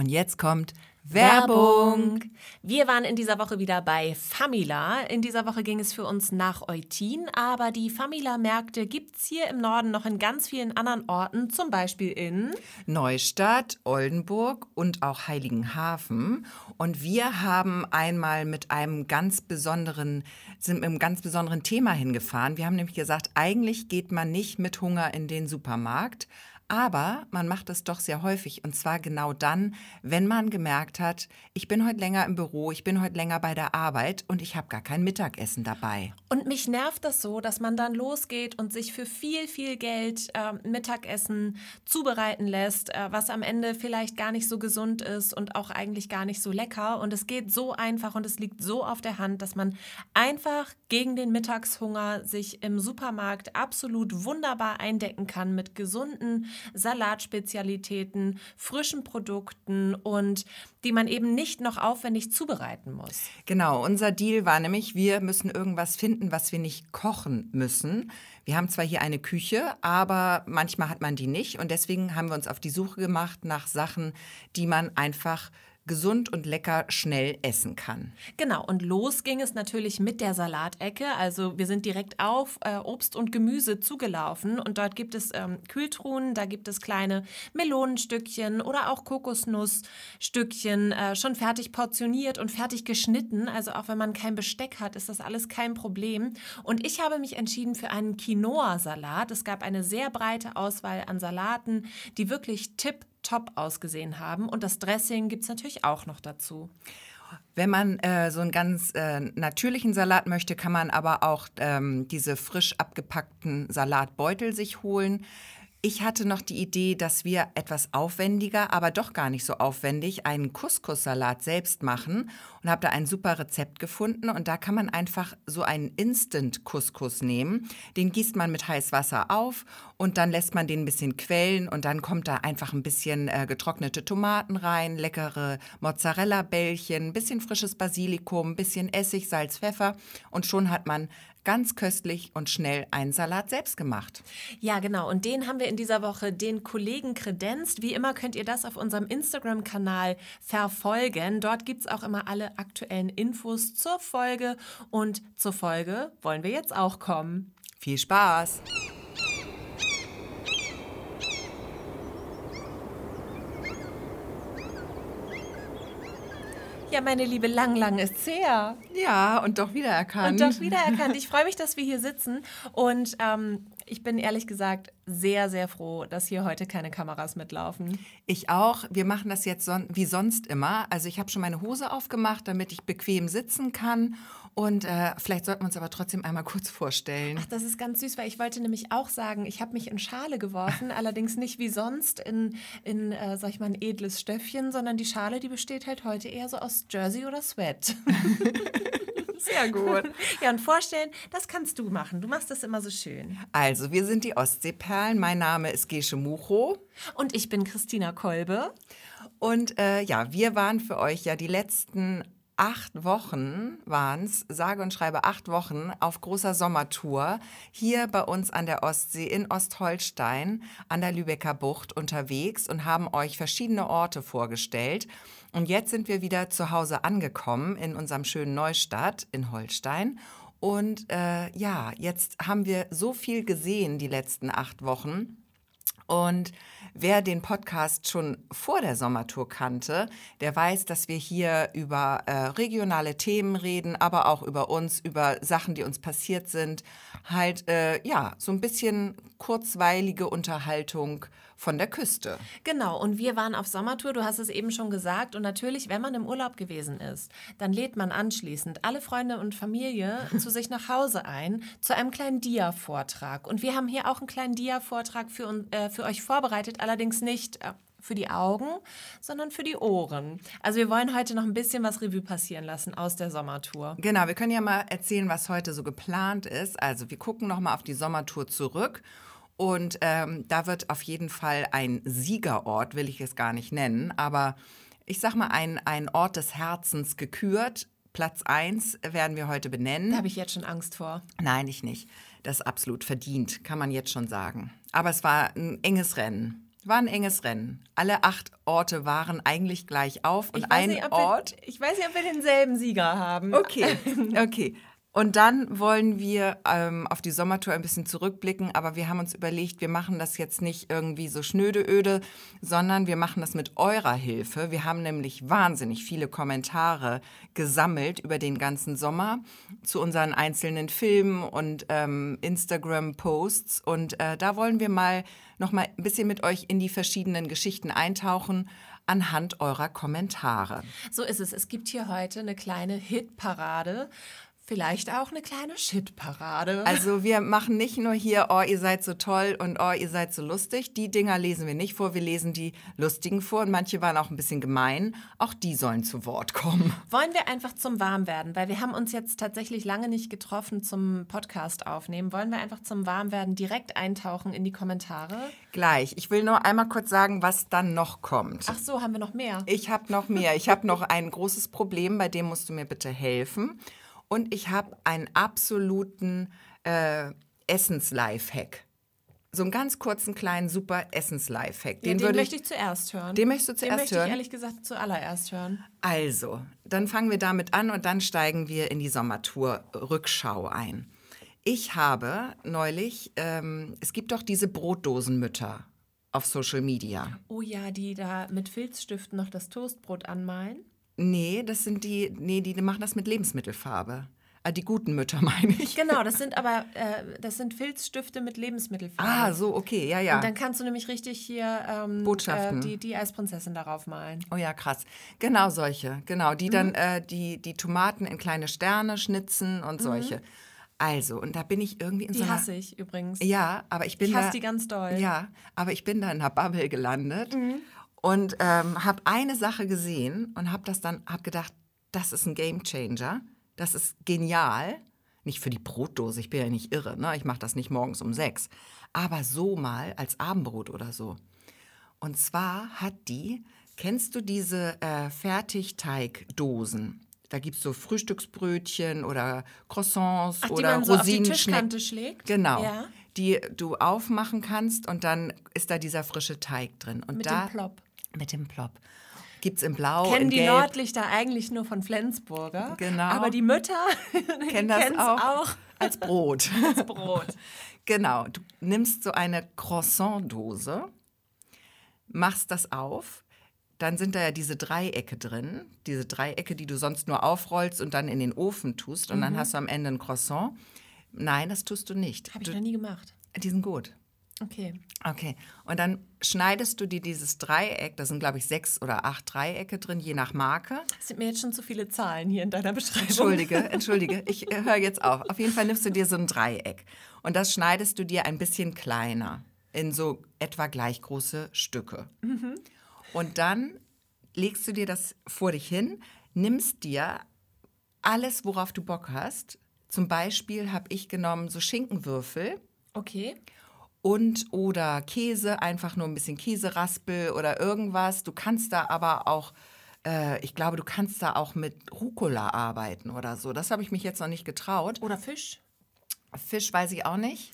Und jetzt kommt Werbung. Wir waren in dieser Woche wieder bei Famila. In dieser Woche ging es für uns nach Eutin, aber die Famila-Märkte gibt es hier im Norden noch in ganz vielen anderen Orten, zum Beispiel in Neustadt, Oldenburg und auch Heiligenhafen. Und wir haben einmal mit einem ganz besonderen, sind mit einem ganz besonderen Thema hingefahren. Wir haben nämlich gesagt, eigentlich geht man nicht mit Hunger in den Supermarkt. Aber man macht es doch sehr häufig und zwar genau dann, wenn man gemerkt hat, ich bin heute länger im Büro, ich bin heute länger bei der Arbeit und ich habe gar kein Mittagessen dabei. Und mich nervt das so, dass man dann losgeht und sich für viel, viel Geld äh, Mittagessen zubereiten lässt, äh, was am Ende vielleicht gar nicht so gesund ist und auch eigentlich gar nicht so lecker. Und es geht so einfach und es liegt so auf der Hand, dass man einfach gegen den Mittagshunger sich im Supermarkt absolut wunderbar eindecken kann mit gesunden Salatspezialitäten, frischen Produkten und die man eben nicht noch aufwendig zubereiten muss. Genau, unser Deal war nämlich, wir müssen irgendwas finden, was wir nicht kochen müssen. Wir haben zwar hier eine Küche, aber manchmal hat man die nicht und deswegen haben wir uns auf die Suche gemacht nach Sachen, die man einfach gesund und lecker schnell essen kann. Genau, und los ging es natürlich mit der Salatecke. Also wir sind direkt auf äh, Obst und Gemüse zugelaufen und dort gibt es ähm, Kühltruhen, da gibt es kleine Melonenstückchen oder auch Kokosnussstückchen, äh, schon fertig portioniert und fertig geschnitten. Also auch wenn man kein Besteck hat, ist das alles kein Problem. Und ich habe mich entschieden für einen Quinoa-Salat. Es gab eine sehr breite Auswahl an Salaten, die wirklich tipp top ausgesehen haben. Und das Dressing gibt es natürlich auch noch dazu. Wenn man äh, so einen ganz äh, natürlichen Salat möchte, kann man aber auch ähm, diese frisch abgepackten Salatbeutel sich holen. Ich hatte noch die Idee, dass wir etwas aufwendiger, aber doch gar nicht so aufwendig, einen Couscous-Salat selbst machen und habe da ein super Rezept gefunden. Und da kann man einfach so einen Instant-Couscous nehmen. Den gießt man mit heißem Wasser auf und dann lässt man den ein bisschen quellen und dann kommt da einfach ein bisschen äh, getrocknete Tomaten rein, leckere Mozzarella-Bällchen, ein bisschen frisches Basilikum, ein bisschen Essig, Salz, Pfeffer und schon hat man ganz köstlich und schnell einen Salat selbst gemacht. Ja, genau. Und den haben wir in dieser Woche den Kollegen kredenzt. Wie immer könnt ihr das auf unserem Instagram-Kanal verfolgen. Dort gibt es auch immer alle aktuellen Infos zur Folge. Und zur Folge wollen wir jetzt auch kommen. Viel Spaß! Ja, meine Liebe, lang, lang ist's her. Ja, und doch wiedererkannt. Und doch wiedererkannt. Ich freue mich, dass wir hier sitzen. Und ähm, ich bin ehrlich gesagt sehr, sehr froh, dass hier heute keine Kameras mitlaufen. Ich auch. Wir machen das jetzt son wie sonst immer. Also ich habe schon meine Hose aufgemacht, damit ich bequem sitzen kann. Und äh, vielleicht sollten wir uns aber trotzdem einmal kurz vorstellen. Ach, das ist ganz süß, weil ich wollte nämlich auch sagen, ich habe mich in Schale geworfen, allerdings nicht wie sonst in, in äh, sag ich mal, ein edles Stöffchen, sondern die Schale, die besteht halt heute eher so aus Jersey oder Sweat. Sehr gut. Ja, und vorstellen, das kannst du machen. Du machst das immer so schön. Also, wir sind die Ostseeperlen. Mein Name ist Gesche Mucho. Und ich bin Christina Kolbe. Und äh, ja, wir waren für euch ja die letzten acht Wochen waren es, sage und schreibe acht Wochen auf großer Sommertour hier bei uns an der Ostsee in Ostholstein an der Lübecker Bucht unterwegs und haben euch verschiedene Orte vorgestellt. Und jetzt sind wir wieder zu Hause angekommen in unserem schönen Neustadt in Holstein. Und äh, ja, jetzt haben wir so viel gesehen die letzten acht Wochen. Und wer den Podcast schon vor der Sommertour kannte, der weiß, dass wir hier über äh, regionale Themen reden, aber auch über uns, über Sachen, die uns passiert sind. Halt, äh, ja, so ein bisschen kurzweilige Unterhaltung von der Küste. Genau, und wir waren auf Sommertour, du hast es eben schon gesagt. Und natürlich, wenn man im Urlaub gewesen ist, dann lädt man anschließend alle Freunde und Familie zu sich nach Hause ein, zu einem kleinen Dia-Vortrag. Und wir haben hier auch einen kleinen Dia-Vortrag für, äh, für euch vorbereitet, allerdings nicht. Äh, für die Augen, sondern für die Ohren. Also wir wollen heute noch ein bisschen was Revue passieren lassen aus der Sommertour. Genau, wir können ja mal erzählen, was heute so geplant ist. Also wir gucken noch mal auf die Sommertour zurück und ähm, da wird auf jeden Fall ein Siegerort, will ich es gar nicht nennen, aber ich sag mal, ein, ein Ort des Herzens gekürt. Platz 1 werden wir heute benennen. Da habe ich jetzt schon Angst vor. Nein, ich nicht. Das ist absolut verdient, kann man jetzt schon sagen. Aber es war ein enges Rennen. War ein enges Rennen. Alle acht Orte waren eigentlich gleich auf und ein nicht, Ort. Wir, ich weiß nicht, ob wir denselben Sieger haben. Okay, okay. Und dann wollen wir ähm, auf die Sommertour ein bisschen zurückblicken, aber wir haben uns überlegt, wir machen das jetzt nicht irgendwie so schnöde-öde, sondern wir machen das mit eurer Hilfe. Wir haben nämlich wahnsinnig viele Kommentare gesammelt über den ganzen Sommer zu unseren einzelnen Filmen und ähm, Instagram-Posts. Und äh, da wollen wir mal noch mal ein bisschen mit euch in die verschiedenen Geschichten eintauchen anhand eurer Kommentare. So ist es. Es gibt hier heute eine kleine Hitparade Vielleicht auch eine kleine Shitparade. Also wir machen nicht nur hier, oh, ihr seid so toll und oh, ihr seid so lustig. Die Dinger lesen wir nicht vor, wir lesen die lustigen vor und manche waren auch ein bisschen gemein. Auch die sollen zu Wort kommen. Wollen wir einfach zum Warmwerden, weil wir haben uns jetzt tatsächlich lange nicht getroffen zum Podcast aufnehmen. Wollen wir einfach zum Warmwerden direkt eintauchen in die Kommentare? Gleich. Ich will nur einmal kurz sagen, was dann noch kommt. Ach so, haben wir noch mehr? Ich habe noch mehr. Ich habe noch ein großes Problem, bei dem musst du mir bitte helfen. Und ich habe einen absoluten äh, Essens-Lifehack. So einen ganz kurzen, kleinen, super Essens-Lifehack. Den, ja, den möchte ich, ich, zuerst hören. Den möchtest du zuerst hören? Den möchte hören? ich ehrlich gesagt zuallererst hören. Also, dann fangen wir damit an und dann steigen wir in die Sommertour-Rückschau ein. Ich habe neulich, ähm, es gibt doch diese Brotdosenmütter auf Social Media. Oh ja, die da mit Filzstiften noch das Toastbrot anmalen. Nee, das sind die, nee, die machen das mit Lebensmittelfarbe. Ah, die guten Mütter meine ich. Genau, das sind aber äh, das sind Filzstifte mit Lebensmittelfarbe. Ah, so, okay, ja, ja. Und dann kannst du nämlich richtig hier ähm, Botschaften. Äh, die, die Eisprinzessin darauf malen. Oh ja, krass. Genau solche, genau. Die mhm. dann äh, die, die Tomaten in kleine Sterne schnitzen und mhm. solche. Also, und da bin ich irgendwie in die so einer... Die hasse ich übrigens. Ja, aber ich bin ich da... Ich hasse die ganz doll. Ja, aber ich bin da in einer Bubble gelandet. Mhm und ähm, habe eine Sache gesehen und habe das dann hab gedacht, das ist ein Game Changer, das ist genial. Nicht für die Brotdose, ich bin ja nicht irre, ne? ich mache das nicht morgens um sechs, aber so mal als Abendbrot oder so. Und zwar hat die, kennst du diese äh, Fertigteigdosen? Da gibt es so Frühstücksbrötchen oder Croissants Ach, oder so Rosinenschnecken. schlägt? Genau. Ja. Die du aufmachen kannst und dann ist da dieser frische Teig drin. Und Mit da, dem Plop. Mit dem Plop. Gibt es in Blau, Kennen in die Gelb. Nordlichter eigentlich nur von Flensburger. Genau. Aber die Mütter kennen das auch, auch, als Brot. als Brot. genau. Du nimmst so eine Croissant-Dose, machst das auf, dann sind da ja diese Dreiecke drin, diese Dreiecke, die du sonst nur aufrollst und dann in den Ofen tust und mhm. dann hast du am Ende ein Croissant. Nein, das tust du nicht. Habe ich noch nie gemacht. Die sind gut. Okay. Okay. Und dann schneidest du dir dieses Dreieck, da sind glaube ich sechs oder acht Dreiecke drin, je nach Marke. Das sind mir jetzt schon zu viele Zahlen hier in deiner Beschreibung. Entschuldige, entschuldige, ich äh, höre jetzt auf. Auf jeden Fall nimmst du dir so ein Dreieck und das schneidest du dir ein bisschen kleiner in so etwa gleich große Stücke. Mhm. Und dann legst du dir das vor dich hin, nimmst dir alles, worauf du Bock hast. Zum Beispiel habe ich genommen so Schinkenwürfel. Okay und oder Käse, einfach nur ein bisschen Käseraspel oder irgendwas. Du kannst da aber auch, äh, ich glaube, du kannst da auch mit Rucola arbeiten oder so. Das habe ich mich jetzt noch nicht getraut. Oder Fisch? Fisch weiß ich auch nicht.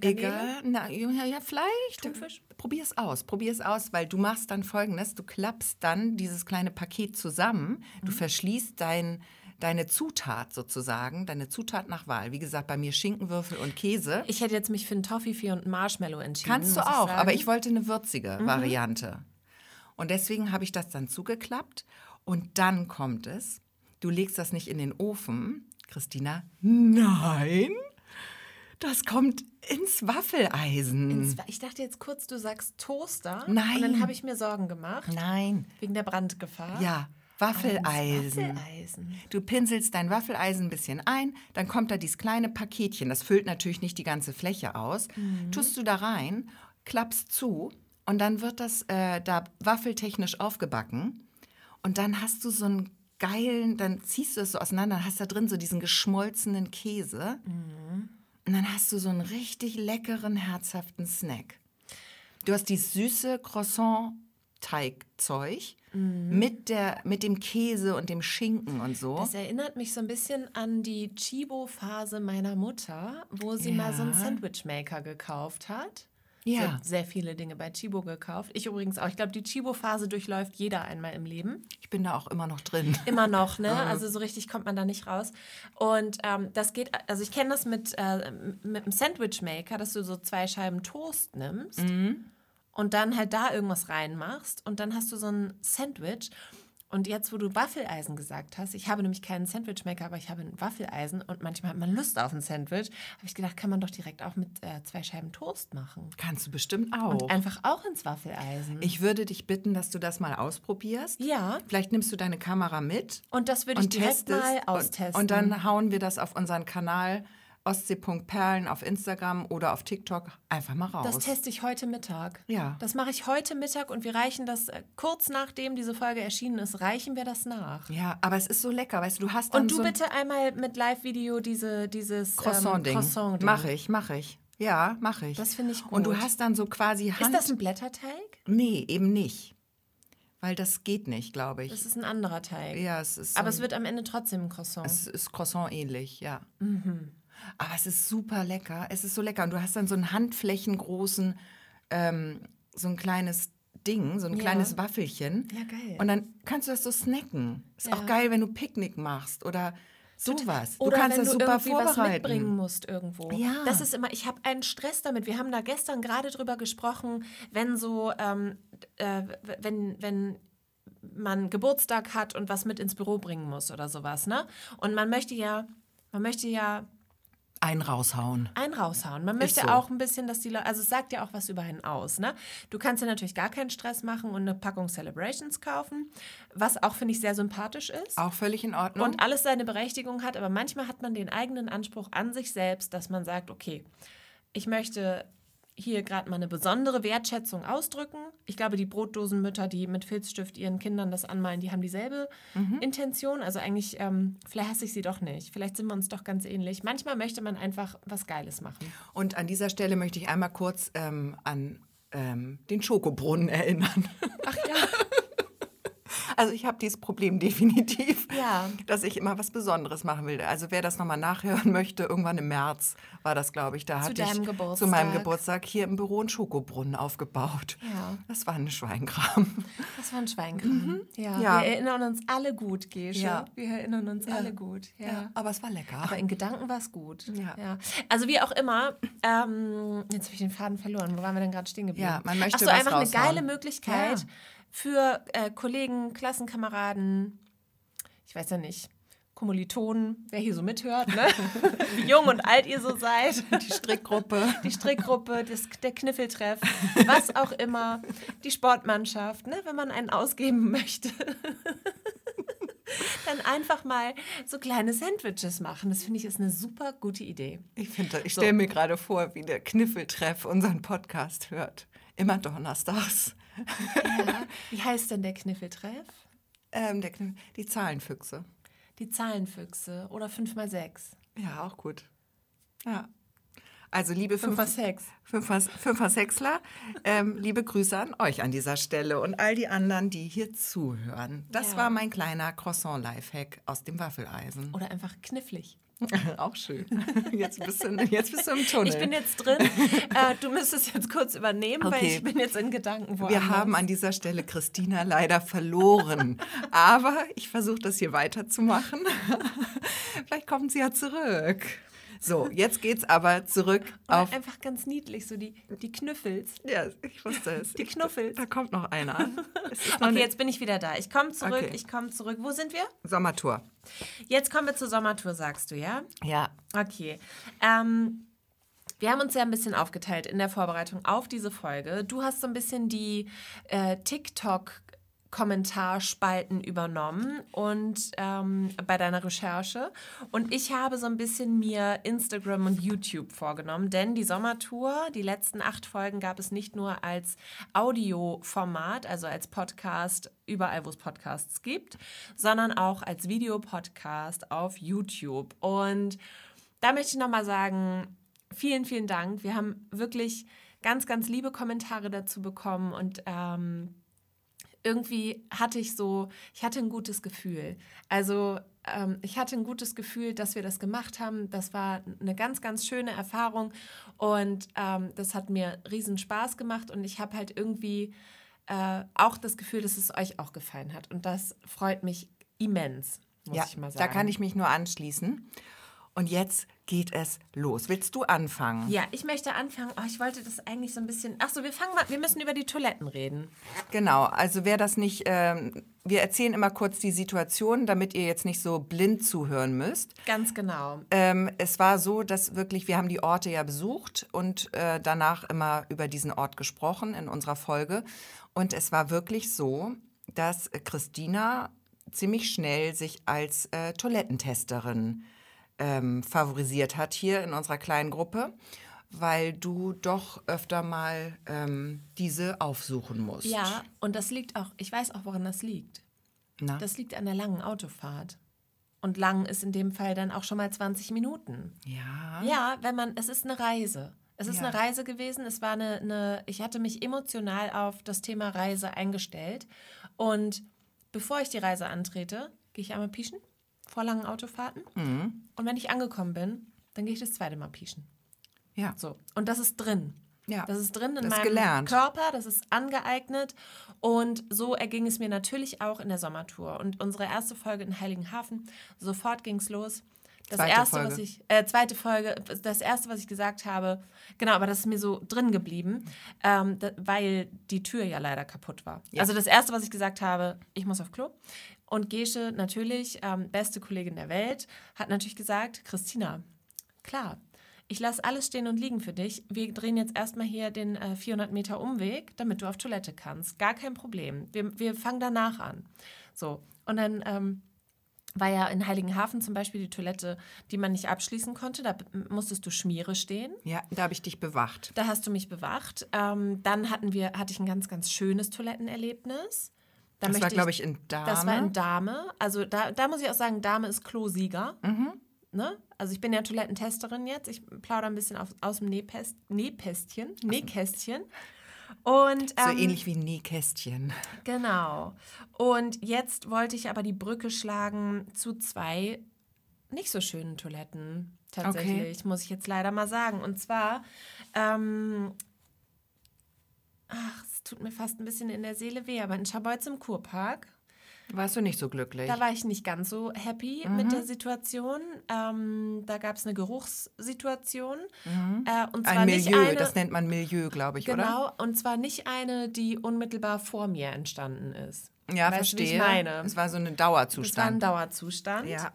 Egal, na, ja, ja, vielleicht. Thunfisch? Probier es aus, probier es aus, weil du machst dann folgendes, du klappst dann dieses kleine Paket zusammen, mhm. du verschließt dein deine Zutat sozusagen, deine Zutat nach Wahl. Wie gesagt, bei mir Schinkenwürfel und Käse. Ich hätte jetzt mich für einen Toffifee und einen Marshmallow entschieden. Kannst du auch, ich aber ich wollte eine würzige mhm. Variante. Und deswegen habe ich das dann zugeklappt. Und dann kommt es, du legst das nicht in den Ofen, Christina. Nein, das kommt ins Waffeleisen. Ins, ich dachte jetzt kurz, du sagst Toaster. Nein. Und dann habe ich mir Sorgen gemacht. Nein. Wegen der Brandgefahr. Ja, Waffeleisen. Waffeleisen. Du pinselst dein Waffeleisen ein bisschen ein, dann kommt da dieses kleine Paketchen, das füllt natürlich nicht die ganze Fläche aus. Mhm. Tust du da rein, klappst zu und dann wird das äh, da waffeltechnisch aufgebacken. Und dann hast du so einen geilen, dann ziehst du es so auseinander, dann hast da drin so diesen geschmolzenen Käse. Mhm. Und dann hast du so einen richtig leckeren, herzhaften Snack. Du hast dieses süße Croissant-Teigzeug Mhm. Mit, der, mit dem Käse und dem Schinken und so. Das erinnert mich so ein bisschen an die Chibo-Phase meiner Mutter, wo sie ja. mal so einen Sandwichmaker gekauft hat. Ja. Sie hat sehr viele Dinge bei Chibo gekauft. Ich übrigens auch. Ich glaube, die Chibo-Phase durchläuft jeder einmal im Leben. Ich bin da auch immer noch drin. Immer noch, ne? Also so richtig kommt man da nicht raus. Und ähm, das geht, also ich kenne das mit, äh, mit einem Sandwich-Maker, dass du so zwei Scheiben Toast nimmst und dann halt da irgendwas reinmachst und dann hast du so ein Sandwich. Und jetzt, wo du Waffeleisen gesagt hast, ich habe nämlich keinen Sandwichmaker, aber ich habe ein Waffeleisen und manchmal hat man Lust auf ein Sandwich, habe ich gedacht, kann man doch direkt auch mit äh, zwei Scheiben Toast machen. Kannst du bestimmt auch. Und einfach auch ins Waffeleisen. ich würde dich bitten, dass du das mal ausprobierst. ja, Vielleicht nimmst du deine Kamera mit und das würde ich und direkt mal Und- austesten. Und dann hauen wir das auf unseren Kanal Ostsee.perlen auf Instagram oder auf TikTok einfach mal raus. Das teste ich heute Mittag. Ja. Das mache ich heute Mittag und wir reichen das äh, kurz nachdem diese Folge erschienen ist, reichen wir das nach. ja, aber es ist so lecker, weißt du, du hast dann Und du so bitte einmal mit Live-Video diese, dieses Croissant-Ding. Ähm, Croissant Mache ich, mache ich. Ja, mache ich. Das finde ich Und du gut. hast dann so quasi Hand... Ist das ein Blätterteig? Nee, eben nicht. Weil das geht nicht, glaube ich. Das ist ein anderer Teig. ja, es ist. Aber es wird am Ende trotzdem ein Croissant. Es ist Croissant ähnlich, ja. Mhm. Aber es ist super lecker. Es ist so lecker. Und du hast dann so einen handflächengroßen, ähm, so ein kleines Ding, so ein Ja. kleines Waffelchen. Ja, geil. Und dann kannst du das so snacken. Ist Ja. auch geil, wenn du Picknick machst oder sowas. Oder du kannst wenn das du super irgendwie was mitbringen vorbereiten. musst irgendwo. Ja. Das ist immer, ich habe einen Stress damit. Wir haben da gestern gerade drüber gesprochen, wenn so, ähm, äh, wenn, wenn man Geburtstag hat und was mit ins Büro bringen muss oder sowas, ne? Und man möchte ja, man möchte ja Einen raushauen. einen raushauen. Man möchte so. auch ein bisschen, dass die Leute, also es sagt ja auch was über einen aus, ne? Du kannst ja natürlich gar keinen Stress machen und eine Packung Celebrations kaufen, was auch, finde ich, sehr sympathisch ist. Auch völlig in Ordnung. Und alles seine Berechtigung hat, aber manchmal hat man den eigenen Anspruch an sich selbst, dass man sagt, okay, ich möchte hier gerade mal eine besondere Wertschätzung ausdrücken. Ich glaube, die Brotdosenmütter, die mit Filzstift ihren Kindern das anmalen, die haben dieselbe Intention. Also eigentlich, ähm, vielleicht hasse ich sie doch nicht. Vielleicht sind wir uns doch ganz ähnlich. Manchmal möchte man einfach was Geiles machen. Und an dieser Stelle möchte ich einmal kurz ähm, an ähm, den Schokobrunnen erinnern. Ach ja. Also ich habe dieses Problem definitiv, Ja. dass ich immer was Besonderes machen will. Also wer das nochmal nachhören möchte, irgendwann im März war das, glaube ich, da hatte deinem ich Geburtstag. zu meinem Geburtstag hier im Büro einen Schokobrunnen aufgebaut. Ja. Das war ein Schweinkram. Das war ein Schweinkram. Ja. Ja. Wir erinnern uns alle gut, Gesche. Ja. Wir erinnern uns alle gut. Ja. aber es war lecker. Aber in Gedanken war es gut. Ja. Also wie auch immer, ähm, jetzt habe ich den Faden verloren. Wo waren wir denn gerade stehen geblieben? Ja, man möchte Ach so, einfach eine geile Möglichkeit. Für äh, Kollegen, Klassenkameraden, ich weiß ja nicht, Kommilitonen, wer hier so mithört, ne? wie jung und alt ihr so seid. die Strickgruppe. Die Strickgruppe, das, der Kniffeltreff, was auch immer, die Sportmannschaft, ne? wenn man einen ausgeben möchte. Dann einfach mal so kleine Sandwiches machen. Das finde ich ist eine super gute Idee. Ich finde, ich So. stelle mir gerade vor, wie der Kniffeltreff unseren Podcast hört. Immer donnerstags. Ja. Wie heißt denn der Kniffeltreff? Ähm, der Kniff die Zahlenfüchse. Die Zahlenfüchse oder 5x6. Ja, auch gut. Ja. Also liebe 5x6. Fünfer, Fünfer Sechsler, ähm, liebe Grüße an euch an dieser Stelle und all die anderen, die hier zuhören. Das Ja. war mein kleiner Croissant-Lifehack aus dem Waffeleisen. Oder einfach knifflig. Auch schön. Jetzt bist, du, jetzt bist du im Tunnel. Ich bin jetzt drin. äh, du müsstest jetzt kurz übernehmen, weil Okay. ich bin jetzt in Gedanken woanders. Wir haben an dieser Stelle Christina leider verloren. Aber ich versuche das hier weiterzumachen. Vielleicht kommt sie ja zurück. So, jetzt geht's aber zurück Oder auf. einfach ganz niedlich, so die, die Knüffels. Ja, ich wusste es. Die Knuffels. Da kommt noch einer. Okay, nicht- jetzt bin ich wieder da. Ich komme zurück, Okay. ich komme zurück. Wo sind wir? Sommertour. Jetzt kommen wir zur Sommertour, sagst du, ja? Ja. Okay. Ähm, wir haben uns ja ein bisschen aufgeteilt in der Vorbereitung auf diese Folge. Du hast so ein bisschen die äh, TikTok- Kommentarspalten übernommen und ähm, bei deiner Recherche. Und ich habe so ein bisschen mir Instagram und YouTube vorgenommen, denn die Sommertour, die letzten acht Folgen gab es nicht nur als Audioformat, also als Podcast, überall wo es Podcasts gibt, sondern auch als Videopodcast auf YouTube. Und da möchte ich nochmal sagen, vielen, vielen Dank. Wir haben wirklich ganz, ganz liebe Kommentare dazu bekommen und ähm, irgendwie hatte ich so, ich hatte ein gutes Gefühl. Also ähm, ich hatte ein gutes Gefühl, dass wir das gemacht haben. Das war eine ganz, ganz schöne Erfahrung und ähm, das hat mir riesen Spaß gemacht und ich habe halt irgendwie äh, auch das Gefühl, dass es euch auch gefallen hat und das freut mich immens, muss ja, ich mal sagen. Da kann ich mich nur anschließen. Und jetzt geht es los. Willst du anfangen? Ja, ich möchte anfangen. Oh, ich wollte das eigentlich so ein bisschen. Ach so, wir fangen mal. Wir müssen über die Toiletten reden. Genau. Also wer das nicht. Ähm, wir erzählen immer kurz die Situation, damit ihr jetzt nicht so blind zuhören müsst. Ganz genau. Ähm, es war so, dass wirklich wir haben die Orte ja besucht und äh, danach immer über diesen Ort gesprochen in unserer Folge. Und es war wirklich so, dass Christina ziemlich schnell sich als äh, Toilettentesterin ähm, favorisiert hat hier in unserer kleinen Gruppe, weil du doch öfter mal ähm, diese aufsuchen musst. Ja, und das liegt auch, ich weiß auch, woran das liegt. Na? Das liegt an der langen Autofahrt. Und lang ist in dem Fall dann auch schon mal 20 Minuten. ja. Ja, wenn man, es ist eine Reise. Es ist Ja. eine Reise gewesen. Es war eine, eine, ich hatte mich emotional auf das Thema Reise eingestellt. Und bevor ich die Reise antrete, gehe ich einmal pieschen vor langen Autofahrten. Mhm. Und wenn ich angekommen bin, dann gehe ich das zweite Mal pieschen. Ja. So. Und das ist drin. Ja. Das ist drin in Das meinem gelernt. Körper, das ist angeeignet. Und so erging es mir natürlich auch in der Sommertour. Und unsere erste Folge in Heiligenhafen, sofort ging es los. Das Zweite erste, Folge. was ich, äh, zweite Folge, das erste, was ich gesagt habe, genau, aber das ist mir so drin geblieben, ähm, da, weil die Tür ja leider kaputt war. Ja. Also das erste, was ich gesagt habe, ich muss auf Klo. Und Gesche, natürlich, ähm, beste Kollegin der Welt, hat natürlich gesagt, Christina, klar, ich lasse alles stehen und liegen für dich. Wir drehen jetzt erstmal hier den äh, 400 Meter Umweg, damit du auf Toilette kannst. Gar kein Problem. Wir, wir fangen danach an. So, und dann ähm, war ja in Heiligenhafen zum Beispiel die Toilette, die man nicht abschließen konnte. Da musstest du Schmiere stehen. Ja, da habe ich dich bewacht. Da hast du mich bewacht. Ähm, dann hatten wir, hatte ich ein ganz, ganz schönes Toilettenerlebnis. Da Das war, glaube ich, in Dame. das war in Dame. Also da, da muss ich auch sagen, Dame ist Klosieger. Mhm. Ne? Also ich bin ja Toilettentesterin jetzt. Ich plaudere ein bisschen auf, aus dem Nähpest, Nähpästchen, Nähkästchen. Und, so ähm, ähnlich wie Nähkästchen. Genau. Und jetzt wollte ich aber die Brücke schlagen zu zwei nicht so schönen Toiletten. Tatsächlich, muss ich jetzt leider mal sagen. Und zwar, ähm, ach, es tut mir fast ein bisschen in der Seele weh, aber in Schabolz im Kurpark, Warst du nicht so glücklich? da war ich nicht ganz so happy Mhm. mit der Situation. Ähm, da gab es eine Geruchssituation. Äh, und zwar Ein Milieu, eine, das nennt man Milieu, glaube ich, oder? Genau, und zwar nicht eine, die unmittelbar vor mir entstanden ist. Ja, Weißt du, verstehe. ich meine? Es war so ein Das war ein Dauerzustand. Dauerzustand. ja.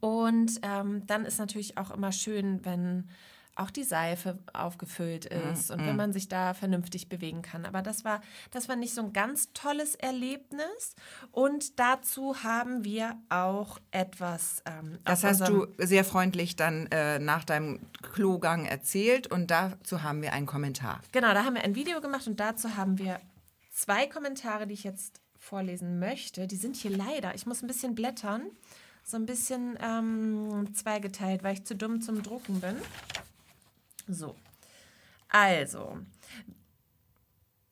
Und ähm, dann ist natürlich auch immer schön, wenn auch die Seife aufgefüllt Mhm, ist und wenn man sich da vernünftig bewegen kann. Aber das war, das war nicht so ein ganz tolles Erlebnis. Und dazu haben wir auch etwas. Ähm, Das hast du sehr freundlich dann äh, nach deinem Klogang erzählt und dazu haben wir einen Kommentar. Genau, da haben wir ein Video gemacht und dazu haben wir zwei Kommentare, die ich jetzt vorlesen möchte. Die sind hier leider, ich muss ein bisschen blättern, so ein bisschen ähm, zweigeteilt, weil ich zu dumm zum Drucken bin. So, also,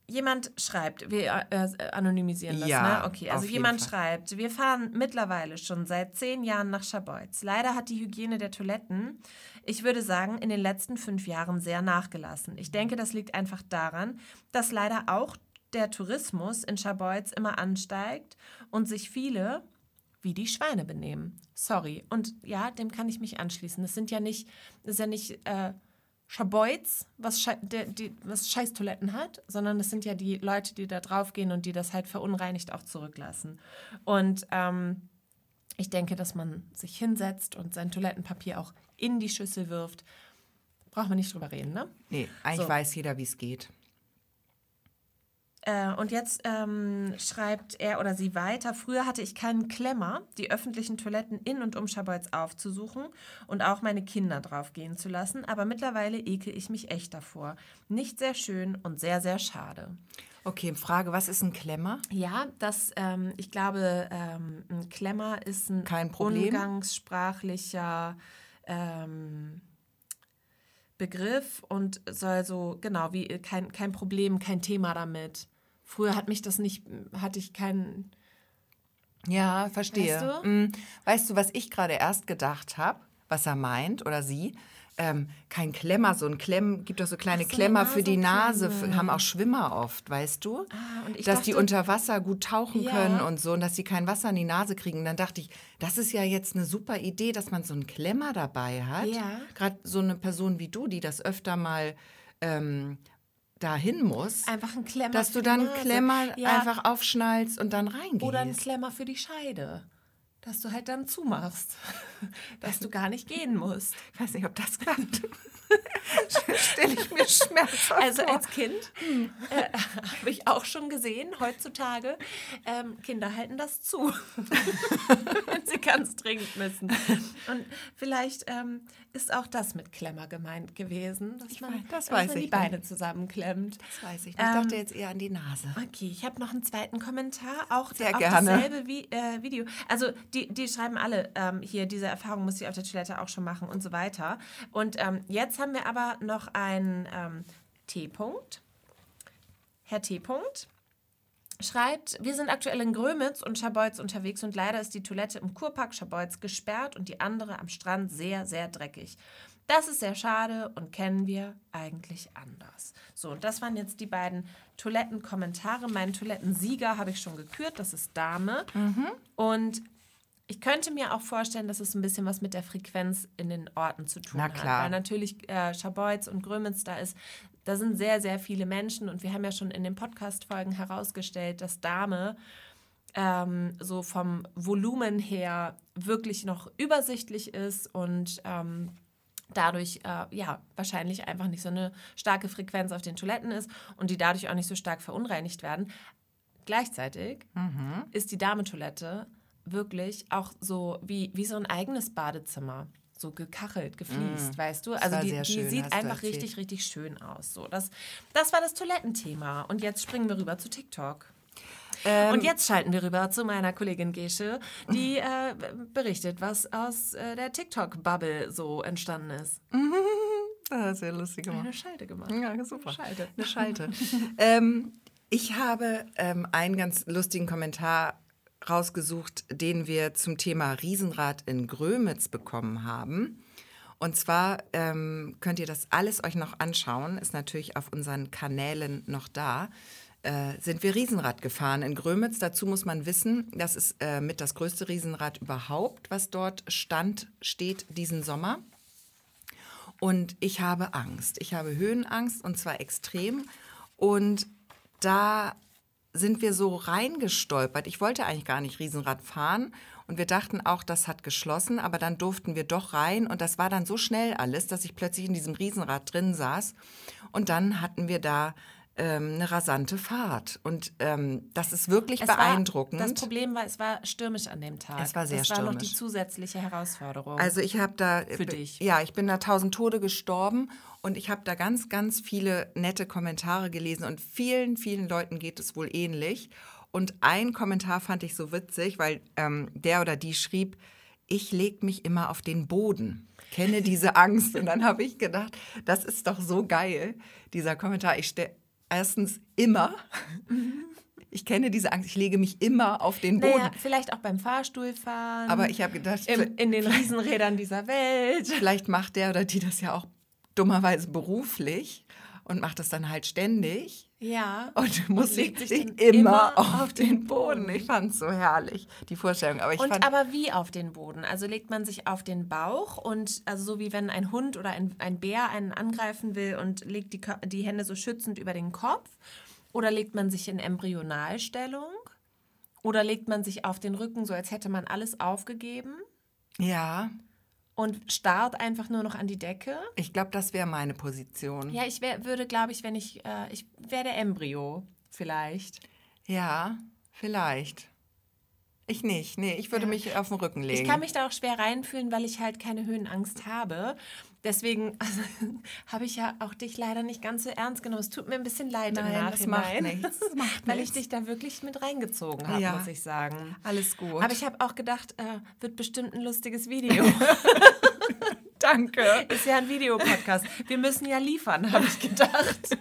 jemand schreibt, wir äh, anonymisieren das, Ja, ne? Okay, also jemand schreibt, wir fahren mittlerweile schon seit zehn Jahren nach Schabolz. Leider hat die Hygiene der Toiletten, ich würde sagen, in den letzten fünf Jahren sehr nachgelassen. Ich denke, das liegt einfach daran, dass leider auch der Tourismus in Schabolz immer ansteigt und sich viele wie die Schweine benehmen. Sorry. Und ja, dem kann ich mich anschließen. Das sind ja nicht, das ist ja nicht äh, Schabolz, was, schei der, die, was Scheißtoiletten hat, sondern das sind ja die Leute, die da draufgehen und die das halt verunreinigt auch zurücklassen. Und ähm, ich denke, dass man sich hinsetzt und sein Toilettenpapier auch in die Schüssel wirft. Braucht man nicht drüber reden, ne? Nee, eigentlich So. weiß jeder, wie es geht. Äh, und jetzt ähm, schreibt er oder sie weiter, früher hatte ich keinen Klemmer, die öffentlichen Toiletten in und um Schabolz aufzusuchen und auch meine Kinder drauf gehen zu lassen, aber mittlerweile ekel ich mich echt davor. Nicht sehr schön und sehr, sehr schade. Okay, Frage, was ist ein Klemmer? Ja, das, ähm, ich glaube, ähm, ein Klemmer ist ein Kein Problem. umgangssprachlicher ähm, Begriff und soll so, genau, wie kein, kein Problem, kein Thema damit früher hat mich das nicht, hatte ich keinen. Ja, verstehe. Weißt du? Mm, Weißt du, was ich gerade erst gedacht habe, was er meint oder sie? Ähm, kein Klemmer, so ein Klemm, gibt doch so kleine Ach so, Klemmer für die Nase, haben auch Schwimmer oft, weißt du? Ah, dass die dachte- unter Wasser gut tauchen Ja. können und so und dass sie kein Wasser in die Nase kriegen. Und dann dachte ich, das ist ja jetzt eine super Idee, dass man so einen Klemmer dabei hat. Ja. Gerade so eine Person wie du, die das öfter mal ähm, dahin muss. Einfach ein Klemmer. dass du dann Nase. Klemmer ja, einfach aufschnallst und dann reingehst. Oder ein Klemmer für die Scheide. Dass du halt dann zumachst. dass du gar nicht gehen musst. Ich weiß nicht, ob das klappt. Stelle ich mir schmerzhaft Also vor. als Kind äh, habe ich auch schon gesehen, heutzutage, ähm, Kinder halten das zu, wenn sie ganz dringend müssen. Und vielleicht ähm, ist auch das mit Klemmer gemeint gewesen, dass man, weiß- das dass weiß man ich die Beine zusammenklemmt. Das weiß ich nicht. Ich dachte Ähm, jetzt eher an die Nase. Okay, ich habe noch einen zweiten Kommentar, auch Sehr auf gerne. dasselbe Vi äh, Video. Also die, die schreiben alle ähm, hier, diese Erfahrung muss ich auf der Toilette auch schon machen und so weiter. Und ähm, jetzt haben wir aber noch einen ähm, T-Punkt. Herr T-Punkt schreibt, wir sind aktuell in Grömitz und Schabolz unterwegs und leider ist die Toilette im Kurpark Schabolz gesperrt und die andere am Strand sehr, sehr dreckig. Das ist sehr schade und kennen wir eigentlich anders. So, und das waren jetzt die beiden Toilettenkommentare. Meinen Toilettensieger habe ich schon gekürt, das ist Dame. Und ich könnte mir auch vorstellen, dass es ein bisschen was mit der Frequenz in den Orten zu tun Na hat. klar. Weil natürlich äh, Schabolz und Grömitz da ist, da sind sehr, sehr viele Menschen und wir haben ja schon in den Podcast-Folgen herausgestellt, dass Dame ähm, so vom Volumen her wirklich noch übersichtlich ist und ähm, dadurch äh, ja wahrscheinlich einfach nicht so eine starke Frequenz auf den Toiletten ist und die dadurch auch nicht so stark verunreinigt werden. Gleichzeitig Mhm. ist die Damentoilette wirklich auch so wie, wie so ein eigenes Badezimmer. So gekachelt, gefliest, weißt du? Also die, die schön, sieht einfach richtig, richtig schön aus. So, das, das war das Toilettenthema. Und jetzt springen wir rüber zu TikTok. Ähm, Und jetzt schalten wir rüber zu meiner Kollegin Gesche, die äh, berichtet, was aus äh, der TikTok-Bubble so entstanden ist. Das ist ja lustig gemacht. Eine Schalte gemacht. Ja, super. Schalte. Eine Schalte. ähm, ich habe ähm, einen ganz lustigen Kommentar rausgesucht, den wir zum Thema Riesenrad in Grömitz bekommen haben. Und zwar ähm, könnt ihr das alles euch noch anschauen, ist natürlich auf unseren Kanälen noch da. Äh, sind wir Riesenrad gefahren in Grömitz. Dazu muss man wissen, das ist äh, mit das größte Riesenrad überhaupt, was dort stand, steht diesen Sommer. Und ich habe Angst. Ich habe Höhenangst und zwar extrem. Und da sind wir so reingestolpert. Ich wollte eigentlich gar nicht Riesenrad fahren. Und wir dachten auch, das hat geschlossen, aber dann durften wir doch rein. Und das war dann so schnell alles, dass ich plötzlich in diesem Riesenrad drin saß. Und dann hatten wir da ähm, eine rasante Fahrt. Und ähm, das ist wirklich Es beeindruckend. War, das Problem war, es war stürmisch an dem Tag. Es war sehr Das war noch die stürmisch. zusätzliche Herausforderung. Also ich habe da Für dich. Ja, ich bin da tausend Tode gestorben und ich habe da ganz, ganz viele nette Kommentare gelesen und vielen, vielen Leuten geht es wohl ähnlich. Und ein Kommentar fand ich so witzig, weil ähm, der oder die schrieb, ich leg mich immer auf den Boden. Kenne diese Angst. Und dann habe ich gedacht, das ist doch so geil, dieser Kommentar. Ich stelle erstens immer, ich kenne diese Angst, ich lege mich immer auf den Boden. naja, vielleicht auch beim Fahrstuhlfahren. Aber ich habe gedacht, im, in den Riesenrädern dieser Welt. Vielleicht macht der oder die das ja auch dummerweise beruflich und macht das dann halt ständig Ja. und muss legt sich, immer, immer auf, den den Boden. Boden. Ich fand es so herrlich, die Vorstellung. Aber ich Und fand, aber wie auf den Boden? Also legt man sich auf den Bauch und also so wie wenn ein Hund oder ein, ein Bär einen angreifen will und legt die, die Hände so schützend über den Kopf? Oder legt man sich in Embryonalstellung? Oder legt man sich auf den Rücken, so als hätte man alles aufgegeben ja, und starrt einfach nur noch an die Decke? ich glaube, das wäre meine Position. Ja, ich wär, würde, glaube ich, wenn ich, äh, ich wäre der Embryo vielleicht. Ja, vielleicht. Ich nicht. Nee, ich würde mich auf den Rücken legen. Ich kann mich da auch schwer reinfühlen, weil ich halt keine Höhenangst habe. Deswegen also, habe ich ja auch dich leider nicht ganz so ernst genommen. Es tut mir ein bisschen leid im Nein, das macht Nachhinein, nichts. Das macht weil ich nichts. dich da wirklich mit reingezogen habe, Ja. muss ich sagen. Alles gut. Aber ich habe auch gedacht, äh, wird bestimmt ein lustiges Video. danke. Ist ja ein Videopodcast. Wir müssen ja liefern, habe ich gedacht.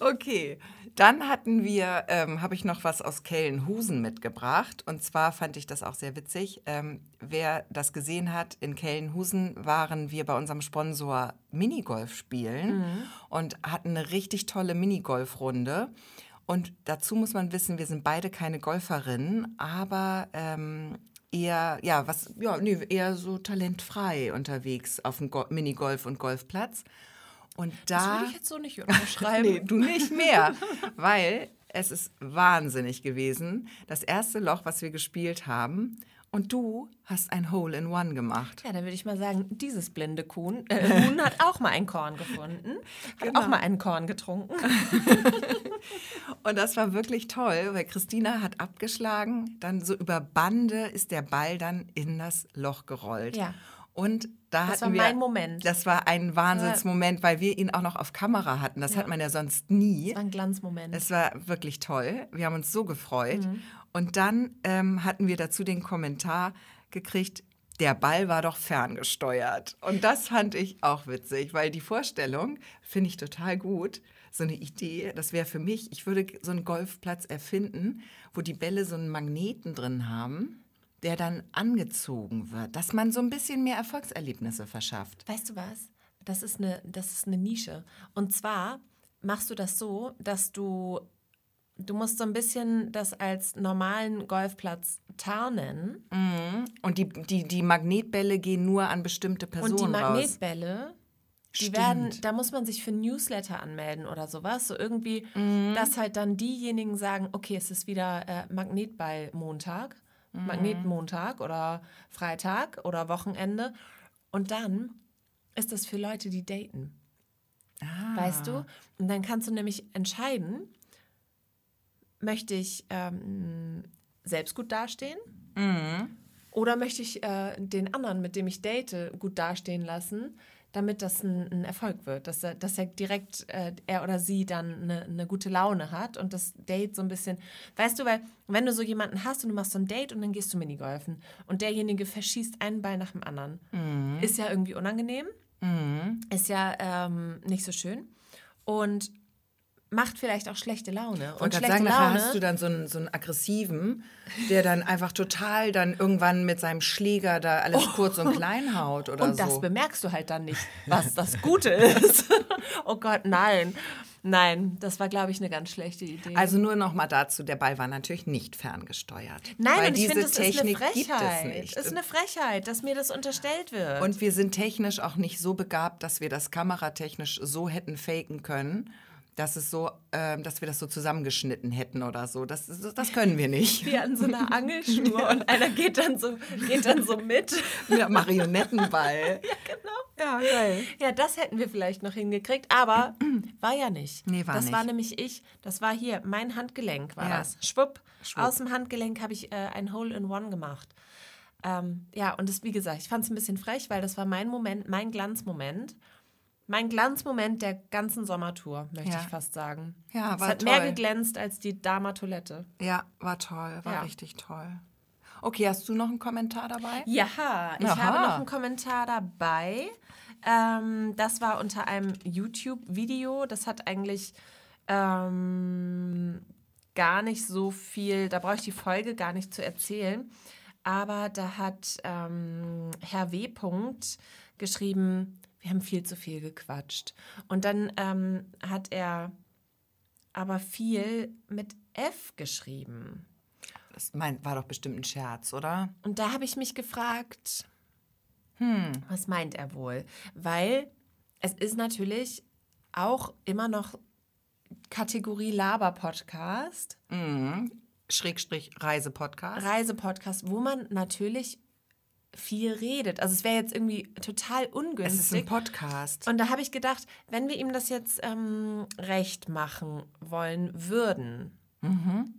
Okay, dann hatten wir, ähm, habe ich noch was aus Kellenhusen mitgebracht. Und zwar fand ich das auch sehr witzig. Ähm, wer das gesehen hat, in Kellenhusen waren wir bei unserem Sponsor Minigolf spielen mhm. und hatten eine richtig tolle Minigolfrunde. Und dazu muss man wissen, wir sind beide keine Golferinnen, aber ähm, eher, ja, was, ja, nee, eher so talentfrei unterwegs auf dem Go Minigolf- und Golfplatz. Und da, das würde ich jetzt so nicht unterschreiben. nee, du nicht mehr, weil es ist wahnsinnig gewesen. Das erste Loch, was wir gespielt haben, und du hast ein Hole in One gemacht. Ja, dann würde ich mal sagen, dieses blinde Kuhn, äh, Huhn hat auch mal ein Korn gefunden, hat genau. auch mal ein Korn getrunken. und das war wirklich toll, weil Christina hat abgeschlagen, dann so über Bande ist der Ball dann in das Loch gerollt. Ja. Und da das hatten war mein Moment. Das war ein Wahnsinnsmoment, weil wir ihn auch noch auf Kamera hatten. Das ja. hat man ja sonst nie. Das war ein Glanzmoment. Es war wirklich toll. Wir haben uns so gefreut. Mhm. Und dann ähm, hatten wir dazu den Kommentar gekriegt, der Ball war doch ferngesteuert. Und das fand ich auch witzig, weil die Vorstellung finde ich total gut. So eine Idee, das wäre für mich, ich würde so einen Golfplatz erfinden, wo die Bälle so einen Magneten drin haben der dann angezogen wird, dass man so ein bisschen mehr Erfolgserlebnisse verschafft. Weißt du was? Das ist eine, das ist eine Nische. Und zwar machst du das so, dass du, du musst so ein bisschen das als normalen Golfplatz tarnen. Mhm. Und die, die, die Magnetbälle gehen nur an bestimmte Personen raus. Und die Magnetbälle, raus. Die Stimmt. werden, da muss man sich für Newsletter anmelden oder sowas. So irgendwie, mhm. dass halt dann diejenigen sagen, okay, es ist wieder äh, Magnetball-Montag mhm. Magnetmontag oder Freitag oder Wochenende. Und dann ist das für Leute, die daten. Ah. Weißt du? Und dann kannst du nämlich entscheiden, möchte ich ähm, selbst gut dastehen? Mhm. Oder möchte ich äh, den anderen, mit dem ich date, gut dastehen lassen? Damit das ein, ein, Erfolg wird, dass er, dass er direkt, äh, er oder sie dann eine, eine, gute Laune hat und das Date so ein bisschen, weißt du, weil wenn du so jemanden hast und du machst so ein Date und dann gehst du Minigolfen und derjenige verschießt einen Ball nach dem anderen, mhm. ist ja irgendwie unangenehm, mhm. ist ja ähm, nicht so schön und macht vielleicht auch schlechte Laune. Und, und schlechte sagen, Laune hast du dann so einen, so einen aggressiven, der dann einfach total dann irgendwann mit seinem Schläger da alles oh. kurz und klein haut oder und so. Und das bemerkst du halt dann nicht, was das Gute ist. oh Gott, nein. Nein, das war, glaube ich, eine ganz schlechte Idee. Also nur noch mal dazu, der Ball war natürlich nicht ferngesteuert. Nein, weil und ich finde, Technik ist eine gibt es nicht. Ist eine Frechheit, dass mir das unterstellt wird. Und wir sind technisch auch nicht so begabt, dass wir das kameratechnisch so hätten faken können dass es so, ähm, dass wir das so zusammengeschnitten hätten oder so. Das, das können wir nicht. Wie an so einer Angelschnur und einer geht dann so, geht dann so mit. Mit Marionettenball. ja, genau. Ja, geil. Ja, das hätten wir vielleicht noch hingekriegt, aber war ja nicht. Nee, war das nicht. war nämlich ich. Das war hier, mein Handgelenk war ja. das. Schwupp. Schwupp. Aus dem Handgelenk habe ich äh, ein Hole in One gemacht. Ähm, ja, und das, wie gesagt, ich fand es ein bisschen frech, weil das war mein Moment, mein Glanzmoment. Mein Glanzmoment der ganzen Sommertour, möchte ja. ich fast sagen. Ja, war es hat toll. mehr geglänzt als die Dama Toilette. Ja, war toll, war ja. richtig toll. Okay, hast du noch einen Kommentar dabei? Ja, ich Aha. habe noch einen Kommentar dabei. Ähm, das war unter einem YouTube-Video. Das hat eigentlich ähm, gar nicht so viel, da brauche ich die Folge gar nicht zu erzählen. Aber da hat ähm, Herr W. geschrieben, wir haben viel zu viel gequatscht. Und dann ähm, hat er aber viel mit F geschrieben. Das mein, war doch bestimmt ein Scherz, oder? Und da habe ich mich gefragt, hm. was meint er wohl? Weil es ist natürlich auch immer noch Kategorie Laber-Podcast. Mhm. Schrägstrich Reisepodcast. Reisepodcast, wo man natürlich viel redet. Also es wäre jetzt irgendwie total ungünstig. Es ist ein Podcast. Und da habe ich gedacht, wenn wir ihm das jetzt ähm, recht machen wollen würden, mhm.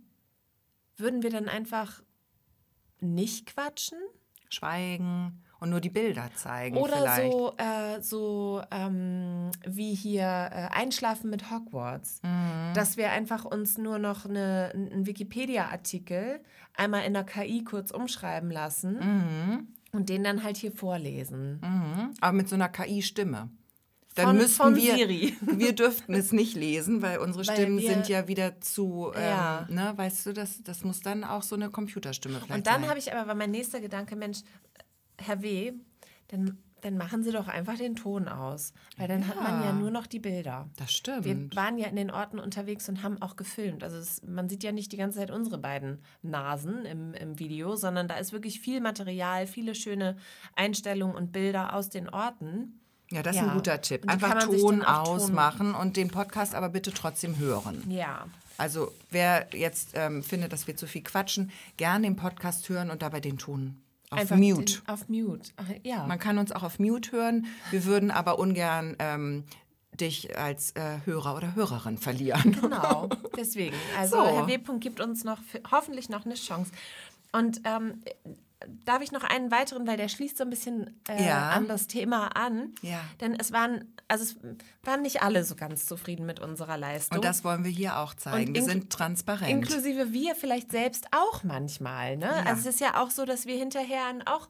würden wir dann einfach nicht quatschen? Schweigen und nur die Bilder zeigen. Oder vielleicht. so, äh, so ähm, wie hier äh, Einschlafen mit Hogwarts. Mhm. Dass wir einfach uns nur noch eine, einen Wikipedia-Artikel einmal in der KI kurz umschreiben lassen. Mhm. Und den dann halt hier vorlesen. Mhm. Aber mit so einer KI-Stimme. Dann Von- müssten von wir, Siri. wir dürften es nicht lesen, weil unsere Weil Stimmen wir- sind ja wieder zu, ähm, Ja. ne, weißt du, das, das muss dann auch so eine Computerstimme vielleicht Und dann habe ich aber, war mein nächster Gedanke, Mensch, Herr W., dann, dann machen Sie doch einfach den Ton aus. Weil dann hat man ja Ja. nur noch die Bilder. das stimmt. Wir waren ja in den Orten unterwegs und haben auch gefilmt. Also es, man sieht ja nicht die ganze Zeit unsere beiden Nasen im, im Video, sondern da ist wirklich viel Material, viele schöne Einstellungen und Bilder aus den Orten. ja, das ist Ja. ein guter Tipp. Einfach Ton ausmachen und den Podcast aber bitte trotzdem hören. Ja. Also wer jetzt ähm, findet, dass wir zu viel quatschen, gerne den Podcast hören und dabei den Ton auf Einfach Mute. Den, auf Mute. Ach, ja. Man kann uns auch auf Mute hören. Wir würden aber ungern ähm, dich als äh, Hörer oder Hörerin verlieren. Genau, deswegen. Also So. Herr W. gibt uns noch hoffentlich noch eine Chance. Und ähm, darf ich noch einen weiteren, weil der schließt so ein bisschen äh, Ja. an das Thema an. Ja. Denn es waren, also es waren nicht alle so ganz zufrieden mit unserer Leistung. Und das wollen wir hier auch zeigen. Wir sind transparent. Inklusive wir vielleicht selbst auch manchmal. Ne? Ja. Also es ist ja auch so, dass wir hinterher auch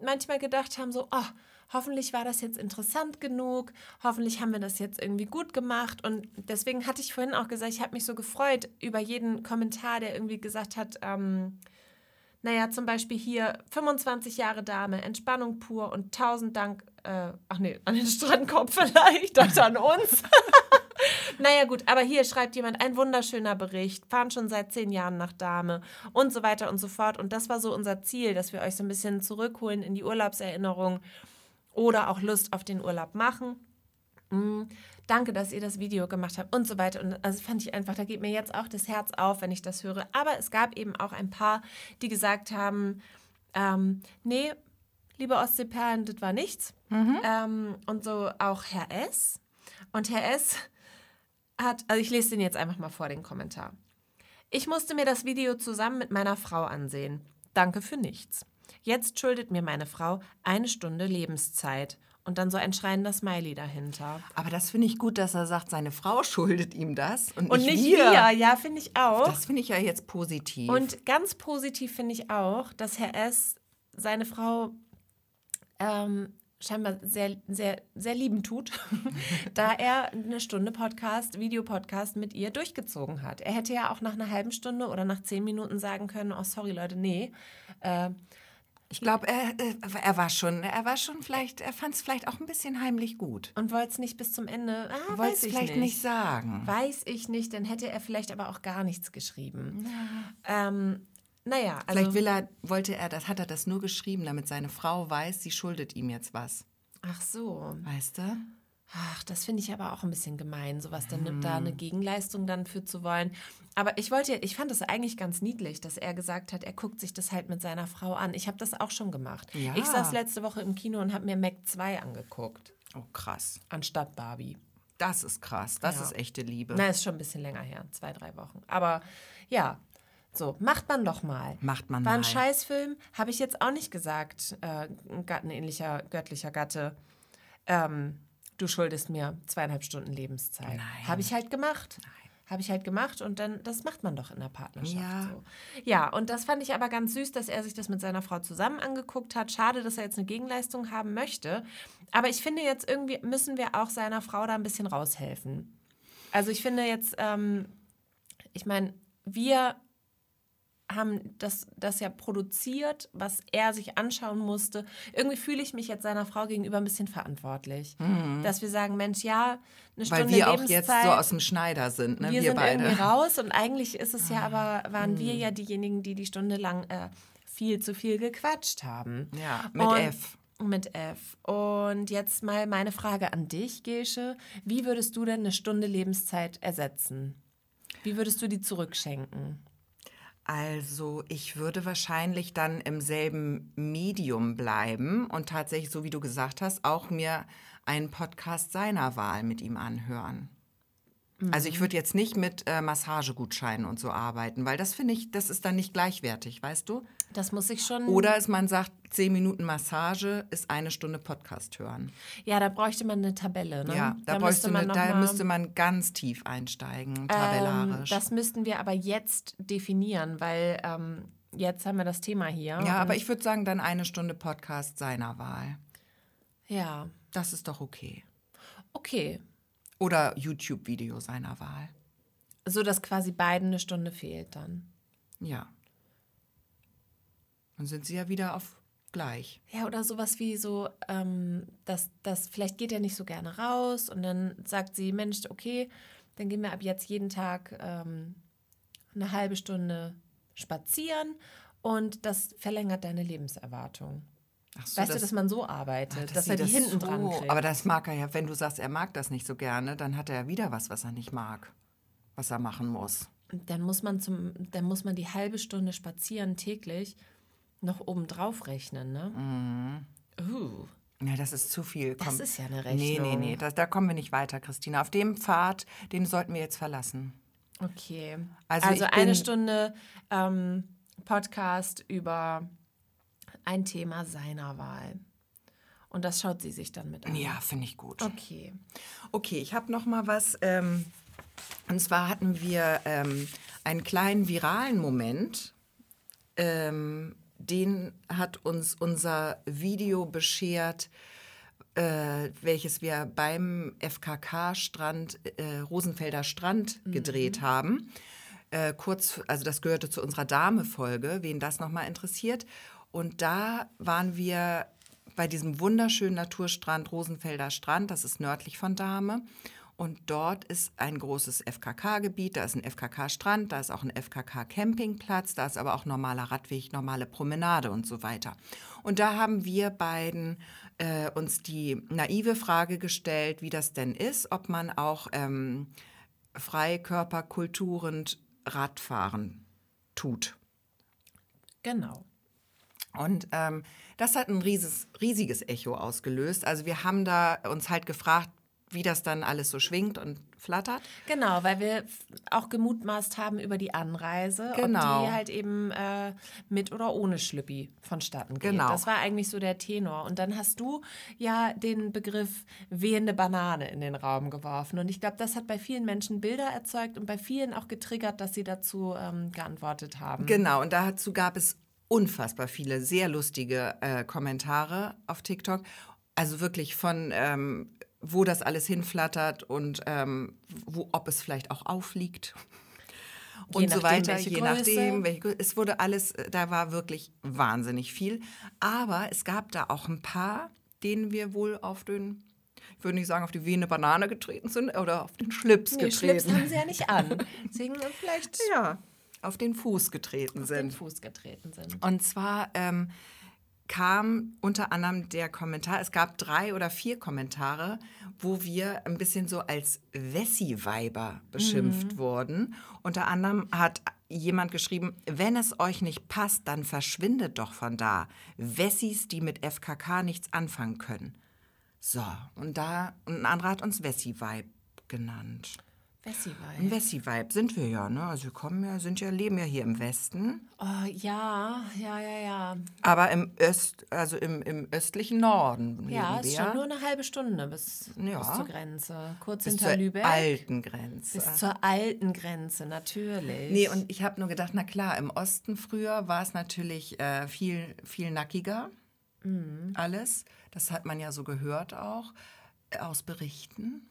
manchmal gedacht haben, so, oh, hoffentlich war das jetzt interessant genug, hoffentlich haben wir das jetzt irgendwie gut gemacht. Und deswegen hatte ich vorhin auch gesagt, ich habe mich so gefreut über jeden Kommentar, der irgendwie gesagt hat, ähm, naja, zum Beispiel hier 25 Jahre Dame, Entspannung pur und tausend Dank, äh, ach nee, an den Strandkorb vielleicht, das an uns. Naja, gut, aber hier schreibt jemand ein wunderschöner Bericht, fahren schon seit zehn Jahren nach Dahme und so weiter und so fort. Und das war so unser Ziel, dass wir euch so ein bisschen zurückholen in die Urlaubserinnerung oder auch Lust auf den Urlaub machen. Mm, Danke, dass ihr das Video gemacht habt und so weiter. Und also fand ich einfach, da geht mir jetzt auch das Herz auf, wenn ich das höre. Aber es gab eben auch ein paar, die gesagt haben, ähm, nee, liebe Ostseeperlen, das war nichts. Ähm, und so auch Herr S. Und Herr S hat, also ich lese den jetzt einfach mal vor, den Kommentar. Ich musste mir das Video zusammen mit meiner Frau ansehen. Danke für nichts. Jetzt schuldet mir meine Frau eine Stunde Lebenszeit. Und dann so ein schreiender Smiley dahinter. Aber das finde ich gut, dass er sagt, seine Frau schuldet ihm das und, Und nicht nicht wir. wir, ja, finde ich auch. Das finde ich ja jetzt positiv. Und ganz positiv finde ich auch, dass Herr S. seine Frau ähm, scheinbar sehr, sehr, sehr lieben tut, da er eine Stunde Podcast, Videopodcast mit ihr durchgezogen hat. Er hätte ja auch nach einer halben Stunde oder nach zehn Minuten sagen können, oh sorry Leute, nee. Äh, ich glaube, er, äh, er war schon, er war schon vielleicht, er fand es vielleicht auch ein bisschen heimlich gut. und wollte es nicht bis zum Ende. Ah, Wollte es ich vielleicht nicht. nicht sagen. Weiß ich nicht, dann hätte er vielleicht aber auch gar nichts geschrieben. Ähm, naja, also Vielleicht will er, wollte er, das hat er das nur geschrieben, damit seine Frau weiß, sie schuldet ihm jetzt was. ach so. Weißt du? Ach, das finde ich aber auch ein bisschen gemein, sowas dann da Hm. eine Gegenleistung dann für zu wollen. Aber ich wollte, ich fand es eigentlich ganz niedlich, dass er gesagt hat, er guckt sich das halt mit seiner Frau an. Ich habe das auch schon gemacht. Ja. Ich saß letzte Woche im Kino und habe mir Mac 2 angeguckt, Oh, krass. anstatt Barbie. Das ist krass. Das Ja. ist echte Liebe. Na, ist schon ein bisschen länger her, zwei, drei Wochen. Aber ja, so, macht man doch mal. Macht man War ein mal. Scheißfilm, habe ich jetzt auch nicht gesagt, äh, ein gattenähnlicher, göttlicher Gatte. Ähm, du schuldest mir zweieinhalb Stunden Lebenszeit. Nein. Habe ich halt gemacht. Habe ich halt gemacht und dann, das macht man doch in der Partnerschaft Ja. so. Ja, und das fand ich aber ganz süß, dass er sich das mit seiner Frau zusammen angeguckt hat. Schade, dass er jetzt eine Gegenleistung haben möchte. Aber ich finde jetzt irgendwie müssen wir auch seiner Frau da ein bisschen raushelfen. Also ich finde jetzt, ähm, ich meine, wir haben das, das ja produziert, was er sich anschauen musste. Irgendwie fühle ich mich jetzt seiner Frau gegenüber ein bisschen verantwortlich. Dass wir sagen, Mensch, ja, eine Stunde Mhm. Weil wir auch jetzt so aus dem Schneider sind, ne? wir, Wir, sind beide. irgendwie raus und eigentlich ist es ja Ah, aber, waren hm. wir ja diejenigen, die die Stunde lang äh, viel zu viel gequatscht haben. Ja, mit Und- F. Mit F. Und jetzt mal meine Frage an dich, Gesche. Wie würdest du denn eine Stunde Lebenszeit ersetzen? Wie würdest du die zurückschenken? Also ich würde wahrscheinlich dann im selben Medium bleiben und tatsächlich, so wie du gesagt hast, auch mir einen Podcast seiner Wahl mit ihm anhören. Also ich würde jetzt nicht mit äh, Massagegutscheinen und so arbeiten, weil das finde ich, das ist dann nicht gleichwertig, weißt du? Das muss ich schon. Oder ist man sagt, zehn Minuten Massage ist eine Stunde Podcast hören. Ja, da bräuchte man eine Tabelle. Ne? Ja, da, müsste bräuchte eine, noch da müsste man ganz tief einsteigen, Ähm, tabellarisch. das müssten wir aber jetzt definieren, weil ähm, jetzt haben wir das Thema hier. ja, aber ich würde sagen, dann eine Stunde Podcast seiner Wahl. Ja. Das ist doch okay. Okay. Oder YouTube-Video seiner Wahl. So dass quasi beiden eine Stunde fehlt dann. Ja. Dann sind sie ja wieder auf gleich. Ja, oder sowas wie so, ähm, dass das vielleicht geht er nicht so gerne raus und dann sagt sie, Mensch, okay, dann gehen wir ab jetzt jeden Tag ähm, eine halbe Stunde spazieren und das verlängert deine Lebenserwartung. So, weißt du, dass man so arbeitet, Ach, dass sie er die das hinten so- dran kriegt. Aber das mag er ja, wenn du sagst, er mag das nicht so gerne, dann hat er ja wieder was, was er nicht mag, was er machen muss. dann muss man zum, dann muss man die halbe Stunde spazieren täglich noch obendrauf rechnen, ne? Uh, Ja, das ist zu viel. das Komm. ist ja eine Nee, nee, Rechnung. nee, da, da kommen wir nicht weiter, Christina. Auf dem Pfad, den sollten wir jetzt verlassen. Okay. Also Also, eine Stunde ähm, Podcast über ein Thema seiner Wahl. Und das schaut sie sich dann mit an. Ja, finde ich gut. Okay. Okay, ich habe noch mal was. Ähm, und zwar hatten wir ähm, einen kleinen viralen Moment. Ähm, den hat uns unser Video beschert, äh, welches wir beim FKK-Strand, äh, Rosenfelder Strand gedreht haben. Äh, kurz, also das gehörte zu unserer Dame-Folge, wen das nochmal interessiert. Und da waren wir bei diesem wunderschönen Naturstrand Rosenfelder Strand, das ist nördlich von Dahme. Und dort ist ein großes FKK-Gebiet, da ist ein FKK-Strand, da ist auch ein FKK-Campingplatz, da ist aber auch normaler Radweg, normale Promenade und so weiter. Und da haben wir beiden äh, uns die naive Frage gestellt, wie das denn ist, ob man auch ähm, freikörperkulturend Radfahren tut. Genau. Und ähm, das hat ein rieses, riesiges Echo ausgelöst. Also wir haben da uns halt gefragt, wie das dann alles so schwingt und flattert. Genau, weil wir auch gemutmaßt haben über die Anreise, Genau. ob die halt eben äh, mit oder ohne Schlüppi vonstatten geht. Genau. Das war eigentlich so der Tenor. Und dann hast du ja den Begriff wehende Banane in den Raum geworfen. Und ich glaube, das hat bei vielen Menschen Bilder erzeugt und bei vielen auch getriggert, dass sie dazu ähm, geantwortet haben. Genau, und dazu gab es unfassbar viele sehr lustige äh, Kommentare auf TikTok. Also wirklich von, ähm, wo das alles hinflattert und ähm, wo, ob es vielleicht auch aufliegt. Und so weiter, je Größe. nachdem. Welche, es wurde alles, äh, da war wirklich wahnsinnig viel. Aber es gab da auch ein paar, denen wir wohl auf den, ich würde nicht sagen, auf die Vene Banane getreten sind oder auf den Schlips Nee, getreten. Schlips haben sie ja nicht an. Deswegen vielleicht ja, auf den Fuß getreten auf den sind. Fuß getreten sind. Und zwar ähm, kam unter anderem der Kommentar, es gab drei oder vier Kommentare, wo wir ein bisschen so als Wessi-Weiber beschimpft wurden. Unter anderem hat jemand geschrieben, wenn es euch nicht passt, dann verschwindet doch von da. Wessis, die mit FKK nichts anfangen können. So, und da, und ein anderer hat uns Wessi-Vibe genannt. Wessi Ein Wessi-Vibe sind wir ja, ne? Also wir kommen ja, sind ja, leben ja hier im Westen. Oh, ja, ja, ja, ja. Aber im Öst, also im, im östlichen Norden leben Ja, es ist wir. schon nur eine halbe Stunde bis, Ja. bis zur Grenze. Kurz bis hinter zur Lübeck. alten Grenze. Bis zur alten Grenze, natürlich. Nee, und ich habe nur gedacht, na klar, im Osten früher war es natürlich äh, viel, viel nackiger. Mhm. Alles. Das hat man ja so gehört auch äh, aus Berichten.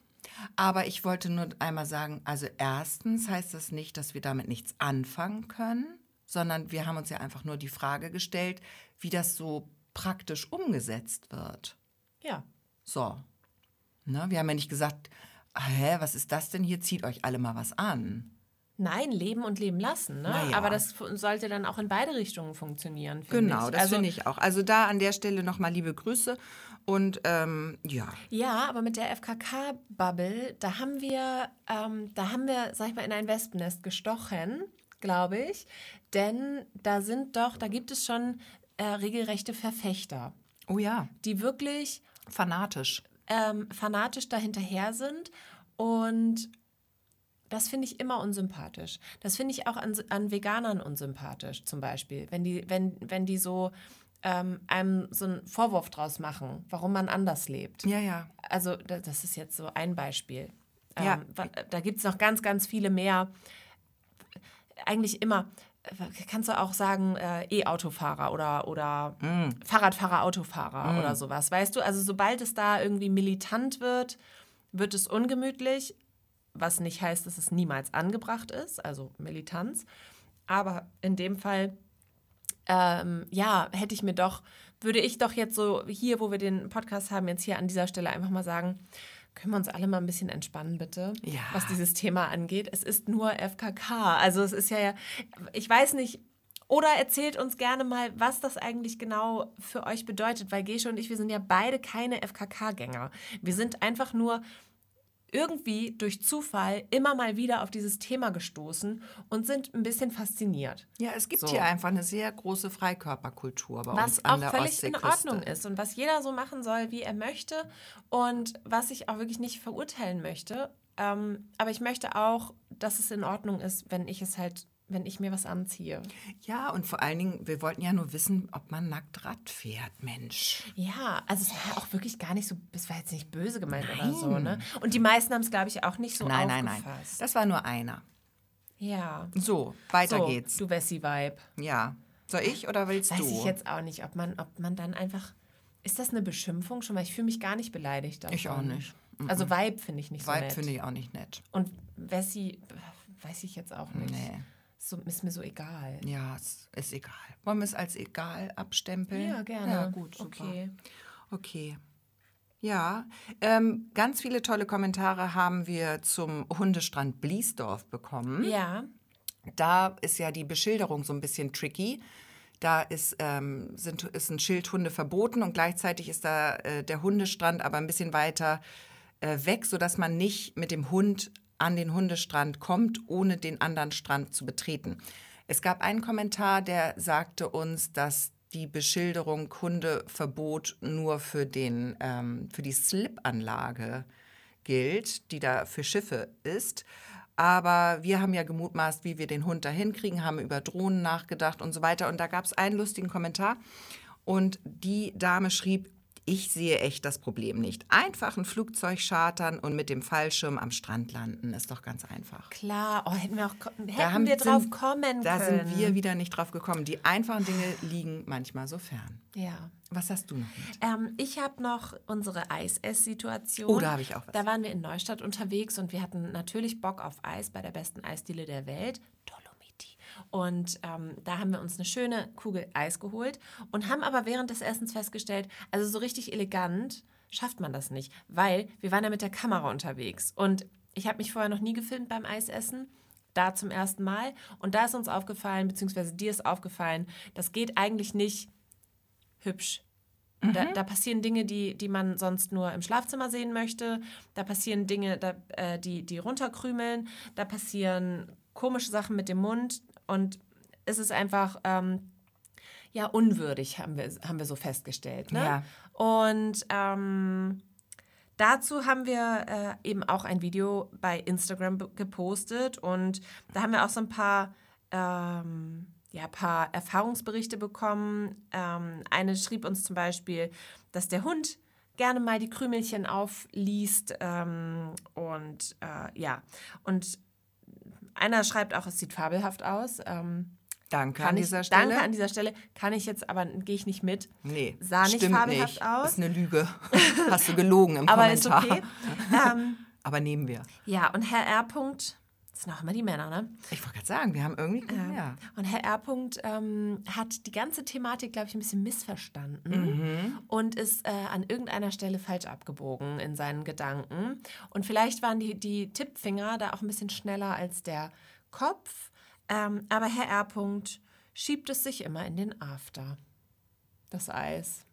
Aber ich wollte nur einmal sagen, also erstens heißt das nicht, dass wir damit nichts anfangen können, sondern wir haben uns ja einfach nur die Frage gestellt, wie das so praktisch umgesetzt wird. ja. So. Ne? Wir haben ja nicht gesagt, "Ah, hä, was ist das denn hier? Zieht euch alle mal was an. Nein, leben und leben lassen. Ne? Na ja. Aber das sollte dann auch in beide Richtungen funktionieren. Genau, ich. das also, finde ich auch. Also da an der Stelle nochmal liebe Grüße und ähm, ja. Ja, aber mit der FKK-Bubble, da haben wir, ähm, da haben wir, sag ich mal, in ein Wespennest gestochen, glaube ich. Denn da sind doch, da gibt es schon äh, regelrechte Verfechter, Oh ja, die wirklich fanatisch. ähm, fanatisch dahinterher sind und das finde ich immer unsympathisch. Das finde ich auch an, an Veganern unsympathisch, zum Beispiel. Wenn die, wenn, wenn die so ähm, einem so einen Vorwurf draus machen, warum man anders lebt. Ja, ja. Also, da- das ist jetzt so ein Beispiel. Ja. Ähm, da gibt es noch ganz, ganz viele mehr. Eigentlich immer, äh, kannst du auch sagen, äh, E-Autofahrer oder, oder Fahrradfahrer, Autofahrer oder sowas. Weißt du, also sobald es da irgendwie militant wird, wird es ungemütlich, was nicht heißt, dass es niemals angebracht ist, also Militanz. Aber in dem Fall, ähm, ja, hätte ich mir doch, würde ich doch jetzt so hier, wo wir den Podcast haben, jetzt hier an dieser Stelle einfach mal sagen, können wir uns alle mal ein bisschen entspannen, bitte, Ja. was dieses Thema angeht. Es ist nur FKK. Also es ist ja, ich weiß nicht, oder erzählt uns gerne mal, was das eigentlich genau für euch bedeutet, weil Gesche und ich, wir sind ja beide keine FKK-Gänger. Wir sind einfach nur irgendwie durch Zufall immer mal wieder auf dieses Thema gestoßen und sind ein bisschen fasziniert. Ja, es gibt So. hier einfach eine sehr große Freikörperkultur bei Was uns an auch der völlig in. Ordnung ist und was jeder so machen soll, wie er möchte und was ich auch wirklich nicht verurteilen möchte. Ähm, aber ich möchte auch, dass es in Ordnung ist, wenn ich es halt, wenn ich mir was anziehe. Ja, und vor allen Dingen, wir wollten ja nur wissen, ob man nackt Rad fährt, Mensch. Ja, also es war auch wirklich gar nicht so, es war jetzt nicht böse gemeint oder so, ne? Und die meisten haben es, glaube ich, auch nicht so nein, nein, aufgefasst. nein. Das war nur einer. Ja. So, weiter so, geht's. Du Wessi-Vibe. Ja. Soll ich oder willst Weiß du? ich jetzt auch nicht, ob man, ob man dann einfach. Ist das eine Beschimpfung schon? Weil ich fühle mich gar nicht beleidigt. Davon. Ich auch nicht. Also Vibe finde ich nicht so Vibe nett. finde ich auch nicht nett. Und Wessi, weiß ich jetzt auch nicht. Nee. So, ist mir so egal. Ja, es ist egal. Wollen wir es als egal abstempeln? Ja, gerne. Ja, gut, super. Okay. Okay. Ja, ähm, ganz viele tolle Kommentare haben wir zum Hundestrand Bliesdorf bekommen. Ja. Da ist ja die Beschilderung so ein bisschen tricky. Da ist, ähm, sind, ist ein Schild Hunde verboten und gleichzeitig ist da äh, der Hundestrand aber ein bisschen weiter äh, weg, sodass man nicht mit dem Hund an den Hundestrand kommt, ohne den anderen Strand zu betreten. Es gab einen Kommentar, der sagte uns, dass die Beschilderung Hundeverbot nur für, den, ähm, für die Slip-Anlage gilt, die da für Schiffe ist. Aber wir haben ja gemutmaßt, wie wir den Hund dahin kriegen, haben über Drohnen nachgedacht und so weiter. Und da gab es einen lustigen Kommentar. Und die Dame schrieb, ich sehe echt das Problem nicht. Einfach ein Flugzeug chartern und mit dem Fallschirm am Strand landen, ist doch ganz einfach. Klar. Oh, hätten wir auch hätten Da haben- wir drauf sind- kommen Da können. sind wir wieder nicht drauf gekommen. Die einfachen Dinge liegen manchmal so fern. Ja. Was hast du noch? Ähm, ich habe noch unsere Eis-Ess-Situation. Oh, da habe ich auch was. Da waren wir in Neustadt unterwegs und wir hatten natürlich Bock auf Eis bei der besten Eisdiele der Welt, Dolomiti. Und ähm, da haben wir uns eine schöne Kugel Eis geholt und haben aber während des Essens festgestellt, also so richtig elegant schafft man das nicht, weil wir waren ja mit der Kamera unterwegs und ich habe mich vorher noch nie gefilmt beim Eisessen. Da zum ersten Mal. Und da ist uns aufgefallen, beziehungsweise dir ist aufgefallen, das geht eigentlich nicht hübsch. Da, da passieren Dinge, die, die man sonst nur im Schlafzimmer sehen möchte. Da passieren Dinge, da, äh, die, die runterkrümeln. Da passieren komische Sachen mit dem Mund. Und es ist einfach, ähm, ja, unwürdig, haben wir, haben wir so festgestellt. Ne? Ja. Und ähm, dazu haben wir äh, eben auch ein Video bei Instagram gepostet. Und da haben wir auch so ein paar ähm, ja, paar Erfahrungsberichte bekommen. Ähm, eine schrieb uns zum Beispiel, dass der Hund gerne mal die Krümelchen aufliest. Ähm, und äh, ja, und einer schreibt auch, es sieht fabelhaft aus. Ähm, Danke an ich, dieser Stelle. Danke an dieser Stelle. Kann ich jetzt, aber gehe ich nicht mit. Nee, Sah nicht stimmt fabelhaft nicht. aus. Ist eine Lüge. Hast du gelogen im Aber ist Kommentar. okay. ähm, Aber nehmen wir. ja, und Herr R. Punkt, das sind auch immer die Männer, ne? Ich wollte gerade sagen, wir haben irgendwie. Ja. Und Herr R. Ähm, hat die ganze Thematik, glaube ich, ein bisschen missverstanden Mhm. und ist äh, an irgendeiner Stelle falsch abgebogen in seinen Gedanken. Und vielleicht waren die, die Tippfinger da auch ein bisschen schneller als der Kopf. Ähm, aber Herr R. Schiebt es sich immer in den After. Das Eis.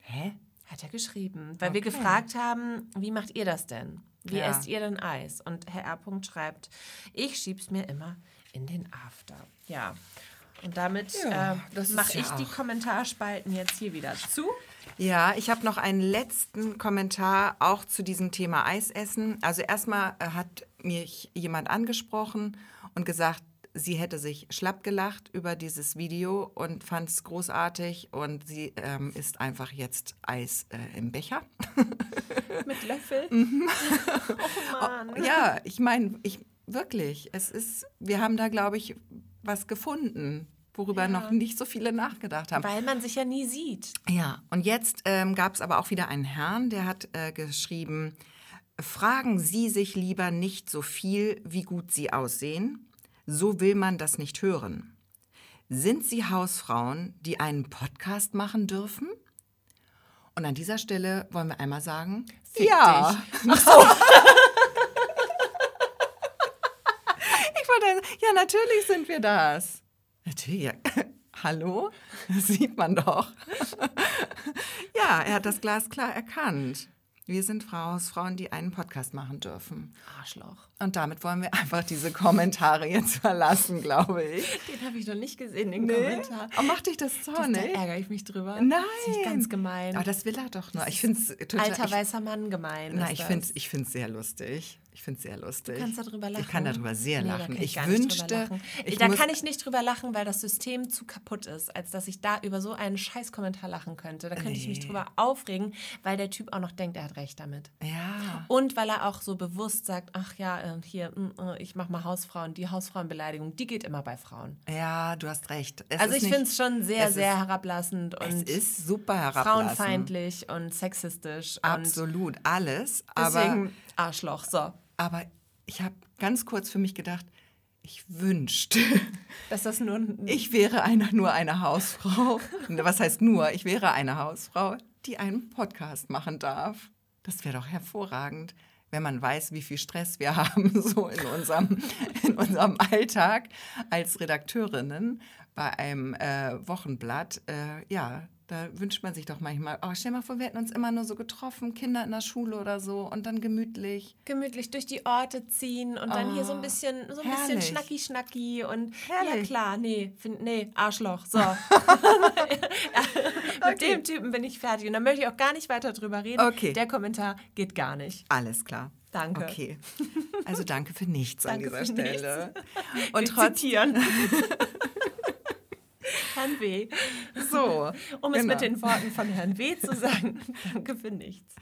Hä? Hat er geschrieben. Weil wir Okay. gefragt haben, wie macht ihr das denn? Wie Ja. esst ihr denn Eis? Und Herr R. Schreibt, ich schieb's mir immer in den After. Ja. Und damit Ja, äh, mache ja ich die auch- Kommentarspalten jetzt hier wieder zu. Ja, ich habe noch einen letzten Kommentar auch zu diesem Thema Eisessen. Also erstmal äh, hat mich jemand angesprochen und gesagt, sie hätte sich schlapp gelacht über dieses Video und fand es großartig und sie ähm, isst einfach jetzt Eis äh, im Becher. Mit Löffel. Mhm. oh Mann. Ja, ich meine, ich wirklich, es ist, wir haben da, glaube ich, was gefunden, worüber Ja. noch nicht so viele nachgedacht haben. Weil man sich ja nie sieht. Ja, und jetzt ähm, gab es aber auch wieder einen Herrn, der hat äh, geschrieben, Fragen Sie sich lieber nicht so viel, wie gut Sie aussehen. So will man das nicht hören. Sind Sie Hausfrauen, die einen Podcast machen dürfen? Und an dieser Stelle wollen wir einmal sagen, Fick ja. dich. Ach so. Ich wollte, ja, natürlich sind wir das. Natürlich. Ja. Hallo? Das sieht man doch. Ja, er hat das Glas klar erkannt. Wir sind Hausfrauen, die einen Podcast machen dürfen. Arschloch. Und damit wollen wir einfach diese Kommentare jetzt verlassen, glaube ich. Den habe ich noch nicht gesehen, den Kommentar. Oh, macht dich das Das, zornig? da ärgere ich mich drüber. Nein. Das ist ganz gemein. Aber das will er doch nur. Ich finde es total. Alter weißer Mann gemein. ist ich das. finde es ich find's sehr lustig. Ich finde es sehr lustig. Du kannst darüber lachen. Ich kann darüber sehr Nee, da lachen. kann ich drüber wünschte. lachen. Ich da kann ich nicht drüber lachen, weil das System zu kaputt ist, als dass ich da über so einen Scheißkommentar lachen könnte. Da könnte ich mich Nee. drüber aufregen, weil der Typ auch noch denkt, er hat recht damit. ja. Und weil er auch so bewusst sagt, ach ja, äh, hier, mm, äh, ich mach mal Hausfrauen. Die Hausfrauenbeleidigung, die geht immer bei Frauen. Ja, du hast recht. Es also ich finde es schon sehr, es sehr ist- herablassend Es und ist super herablassend. frauenfeindlich und sexistisch. Absolut, alles. Und Aber, deswegen Arschloch. So, aber ich habe ganz kurz für mich gedacht, ich wünschte, dass das nur ich wäre eine, nur eine Hausfrau. Was heißt nur? Ich wäre eine Hausfrau, die einen Podcast machen darf. Das wäre doch hervorragend, wenn man weiß, wie viel Stress wir haben, so in unserem, in unserem Alltag als Redakteurinnen bei einem äh, Wochenblatt. Äh, ja, da wünscht man sich doch manchmal, oh, stell mal vor, wir hätten uns immer nur so getroffen, Kinder in der Schule oder so und dann gemütlich. gemütlich durch die Orte ziehen und dann hier so ein Oh, bisschen, so ein bisschen schnacki schnacki und ja Herrlich. klar, nee, find, nee, Arschloch. So. Mit dem Typen bin ich fertig und da möchte ich auch gar nicht weiter drüber reden. Okay. Der Kommentar geht gar nicht. Alles klar. Danke. Okay. Also danke für nichts an Danke dieser für nichts. Stelle. Wir Und trotzdem. Herrn W. So. Um es genau. mit den Worten von Herrn W. zu sagen, danke für nichts.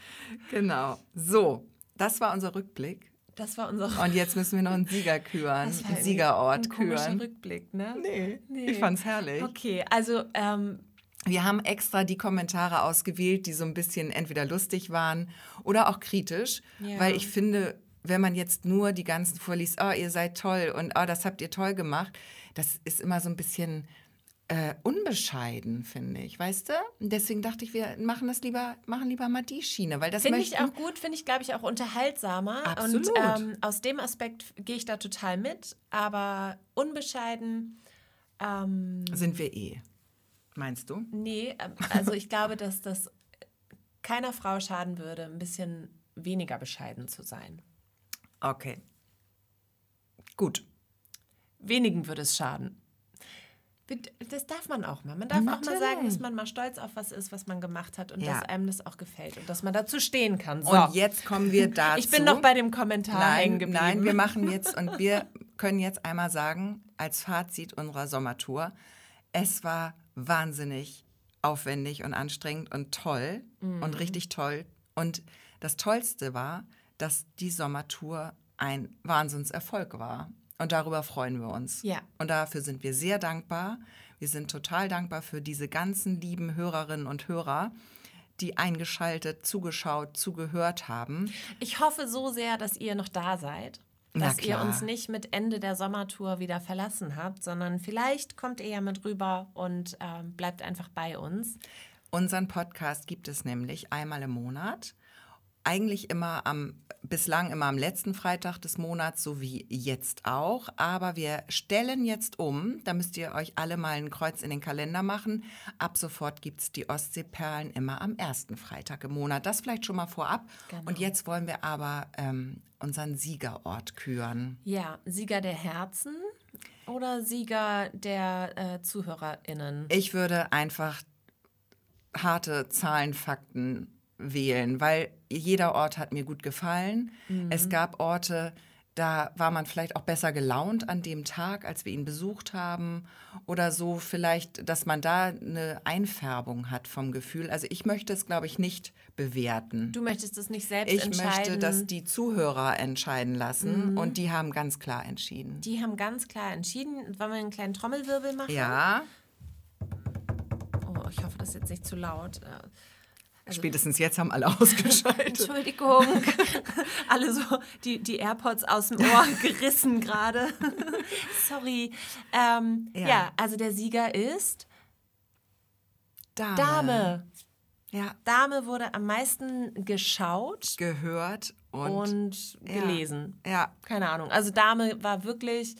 Genau. So, das war unser Rückblick. Das war unser Und jetzt müssen wir noch einen Sieger küren, Das war einen ein- Siegerort ein komischer küren. Rückblick, ne? Nee, Nee. ich fand's herrlich. Okay, also ähm, Wir haben extra die Kommentare ausgewählt, die so ein bisschen entweder lustig waren oder auch kritisch, Ja. weil ich finde, wenn man jetzt nur die ganzen vorliest, oh, ihr seid toll und oh, das habt ihr toll gemacht, das ist immer so ein bisschen äh, unbescheiden, finde ich, weißt du? Und deswegen dachte ich, wir machen das lieber, machen lieber mal die Schiene, weil das Finde ich auch gut, finde ich, glaube ich, auch unterhaltsamer. Absolut. Und ähm, aus dem Aspekt gehe ich da total mit, aber unbescheiden, ähm, sind wir eh. Meinst du? nee, ähm, also ich glaube, dass das keiner Frau schaden würde, ein bisschen weniger bescheiden zu sein. Okay. Gut. Wenigen würde es schaden. Das darf man auch mal. Man darf auch mal sagen, Natürlich. dass man mal stolz auf was ist, was man gemacht hat und Ja. dass einem das auch gefällt und dass man dazu stehen kann. So. Und jetzt kommen wir dazu. ich bin noch bei dem Kommentar Nein, nein, wir machen jetzt und wir können jetzt einmal sagen, als Fazit unserer Sommertour, es war wahnsinnig aufwendig und anstrengend und toll Mhm. und richtig toll. Und das Tollste war, dass die Sommertour ein Wahnsinnserfolg war. Und darüber freuen wir uns. Ja. Und dafür sind wir sehr dankbar. Wir sind total dankbar für diese ganzen lieben Hörerinnen und Hörer, die eingeschaltet, zugeschaut, zugehört haben. Ich hoffe so sehr, dass ihr noch da seid. Dass ihr uns nicht mit Ende der Sommertour wieder verlassen habt, sondern vielleicht kommt ihr ja mit rüber und ähm, bleibt einfach bei uns. Unseren Podcast gibt es nämlich einmal im Monat. Eigentlich immer am, bislang immer am letzten Freitag des Monats, so wie jetzt auch. Aber wir stellen jetzt um, da müsst ihr euch alle mal ein Kreuz in den Kalender machen. Ab sofort gibt es die Ostseeperlen immer am ersten Freitag im Monat. Das vielleicht schon mal vorab. Genau. Und jetzt wollen wir aber ähm, unseren Siegerort küren. Ja, Sieger der Herzen oder Sieger der äh, ZuhörerInnen? Ich würde einfach harte Zahlen, Fakten wählen, weil jeder Ort hat mir gut gefallen. Es gab Orte, da war man vielleicht auch besser gelaunt an dem Tag, als wir ihn besucht haben. Oder so vielleicht, dass man da eine Einfärbung hat vom Gefühl. Also ich möchte es, glaube ich, nicht bewerten. Du möchtest es nicht selbst Ich entscheiden. möchte, dass die Zuhörer entscheiden lassen. Und die haben ganz klar entschieden. die haben ganz klar entschieden. Wollen wir einen kleinen Trommelwirbel machen? Ja, Oh, ich hoffe, das ist jetzt nicht zu laut. Äh, Spätestens jetzt haben alle ausgeschaltet. Entschuldigung. Alle so die, die AirPods aus dem Ohr gerissen gerade. Sorry. Ähm, ja. Ja. also der Sieger ist Dame. Dame. Ja, Dame wurde am meisten geschaut gehört und, und Ja. gelesen. ja, Keine Ahnung. Also Dame war wirklich,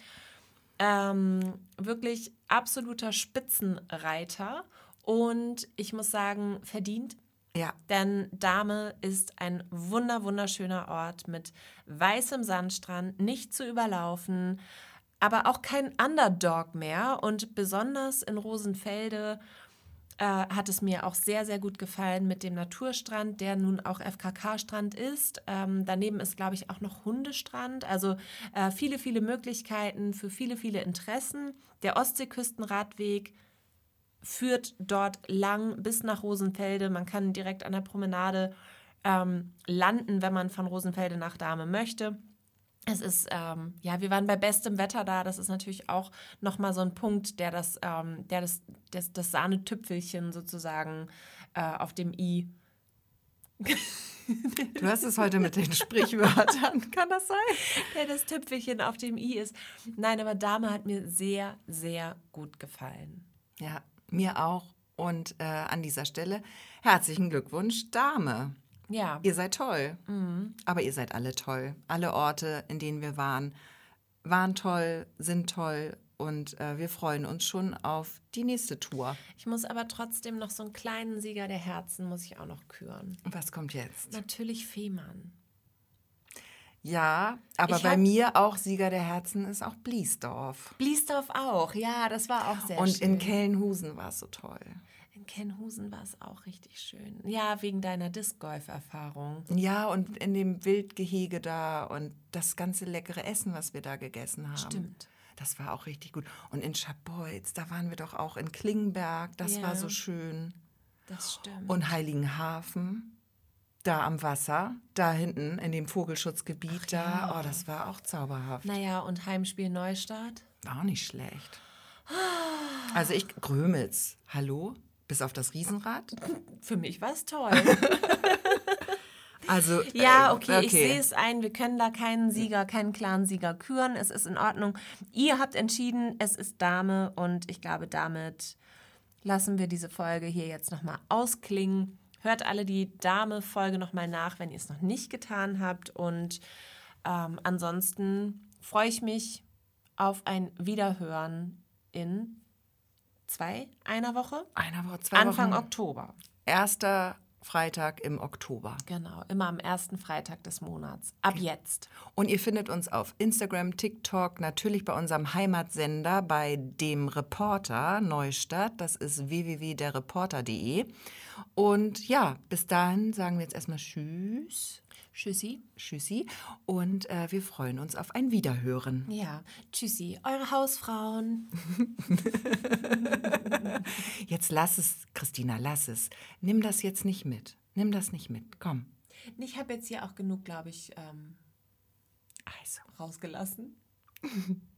ähm, wirklich absoluter Spitzenreiter. Und ich muss sagen, verdient. Ja, Denn Dame ist ein wunder, wunderschöner Ort mit weißem Sandstrand, nicht zu überlaufen, aber auch kein Underdog mehr. Und besonders in Rosenfelde äh, hat es mir auch sehr, sehr gut gefallen mit dem Naturstrand, der nun auch FKK-Strand ist. Ähm, daneben ist, glaube ich, auch noch Hundestrand. Also äh, viele, viele Möglichkeiten für viele, viele Interessen. Der Ostseeküstenradweg führt dort lang bis nach Rosenfelde. Man kann direkt an der Promenade ähm, landen, wenn man von Rosenfelde nach Dahme möchte. Es ist, ähm, ja, wir waren bei bestem Wetter da. Das ist natürlich auch nochmal so ein Punkt, der das, ähm, der das, das, das Sahnetüpfelchen sozusagen äh, auf dem i. du hast es heute mit den Sprichwörtern. Kann das sein? Der das Tüpfelchen auf dem i ist. Nein, aber Dame hat mir sehr, sehr gut gefallen. Ja, mir auch. Und äh, an dieser Stelle herzlichen Glückwunsch, Dame. Ja. Ihr seid toll. Aber ihr seid alle toll. Alle Orte, in denen wir waren, waren toll, sind toll. Und äh, wir freuen uns schon auf die nächste Tour. Ich muss aber trotzdem noch so einen kleinen Sieger der Herzen, muss ich auch noch küren. Was kommt jetzt? Natürlich Fehmarn. Ja, aber Ich bei mir auch Sieger der Herzen ist auch Bliesdorf. Bliesdorf auch, ja, das war auch sehr Und schön. in Kellenhusen war es so toll. in Kenhusen war es auch richtig schön. Ja, wegen deiner Disc Golf Erfahrung. Ja, und in dem Wildgehege da und das ganze leckere Essen, was wir da gegessen haben. Stimmt. Das war auch richtig gut. Und in Schabolz, da waren wir doch auch in Klingenberg, das Ja. war so schön. Das stimmt. Und Heiligenhafen, da am Wasser, da hinten in dem Vogelschutzgebiet da, ja. oh, das war auch zauberhaft. naja, und Heimspiel Neustadt? War auch nicht schlecht. Also ich, Grömitz, hallo? Bis auf das Riesenrad? Für mich war es toll. Also, Ja, äh, okay, ich sehe es ein. Wir können da keinen Sieger, keinen klaren Sieger küren. Es ist in Ordnung. Ihr habt entschieden, es ist Dame und ich glaube, damit lassen wir diese Folge hier jetzt nochmal ausklingen. Hört alle die Dame-Folge nochmal nach, wenn ihr es noch nicht getan habt. Und ähm, ansonsten freue ich mich auf ein Wiederhören in zwei, einer Woche. Einer Woche, zwei Anfang Wochen. Oktober. Erster Freitag im Oktober. Genau, immer am ersten Freitag des Monats. Ab jetzt. Und ihr findet uns auf Instagram, TikTok, natürlich bei unserem Heimatsender, bei dem Reporter Neustadt. Das ist www.derreporter.de. Und ja, bis dahin sagen wir jetzt erstmal Tschüss. Tschüssi. Tschüssi. Und äh, wir freuen uns auf ein Wiederhören. Ja, tschüssi, eure Hausfrauen. Jetzt lass es, Christina, lass es. Nimm das jetzt nicht mit. Nimm das nicht mit. Komm. Ich habe jetzt hier auch genug, glaube ich, ähm, Also. rausgelassen.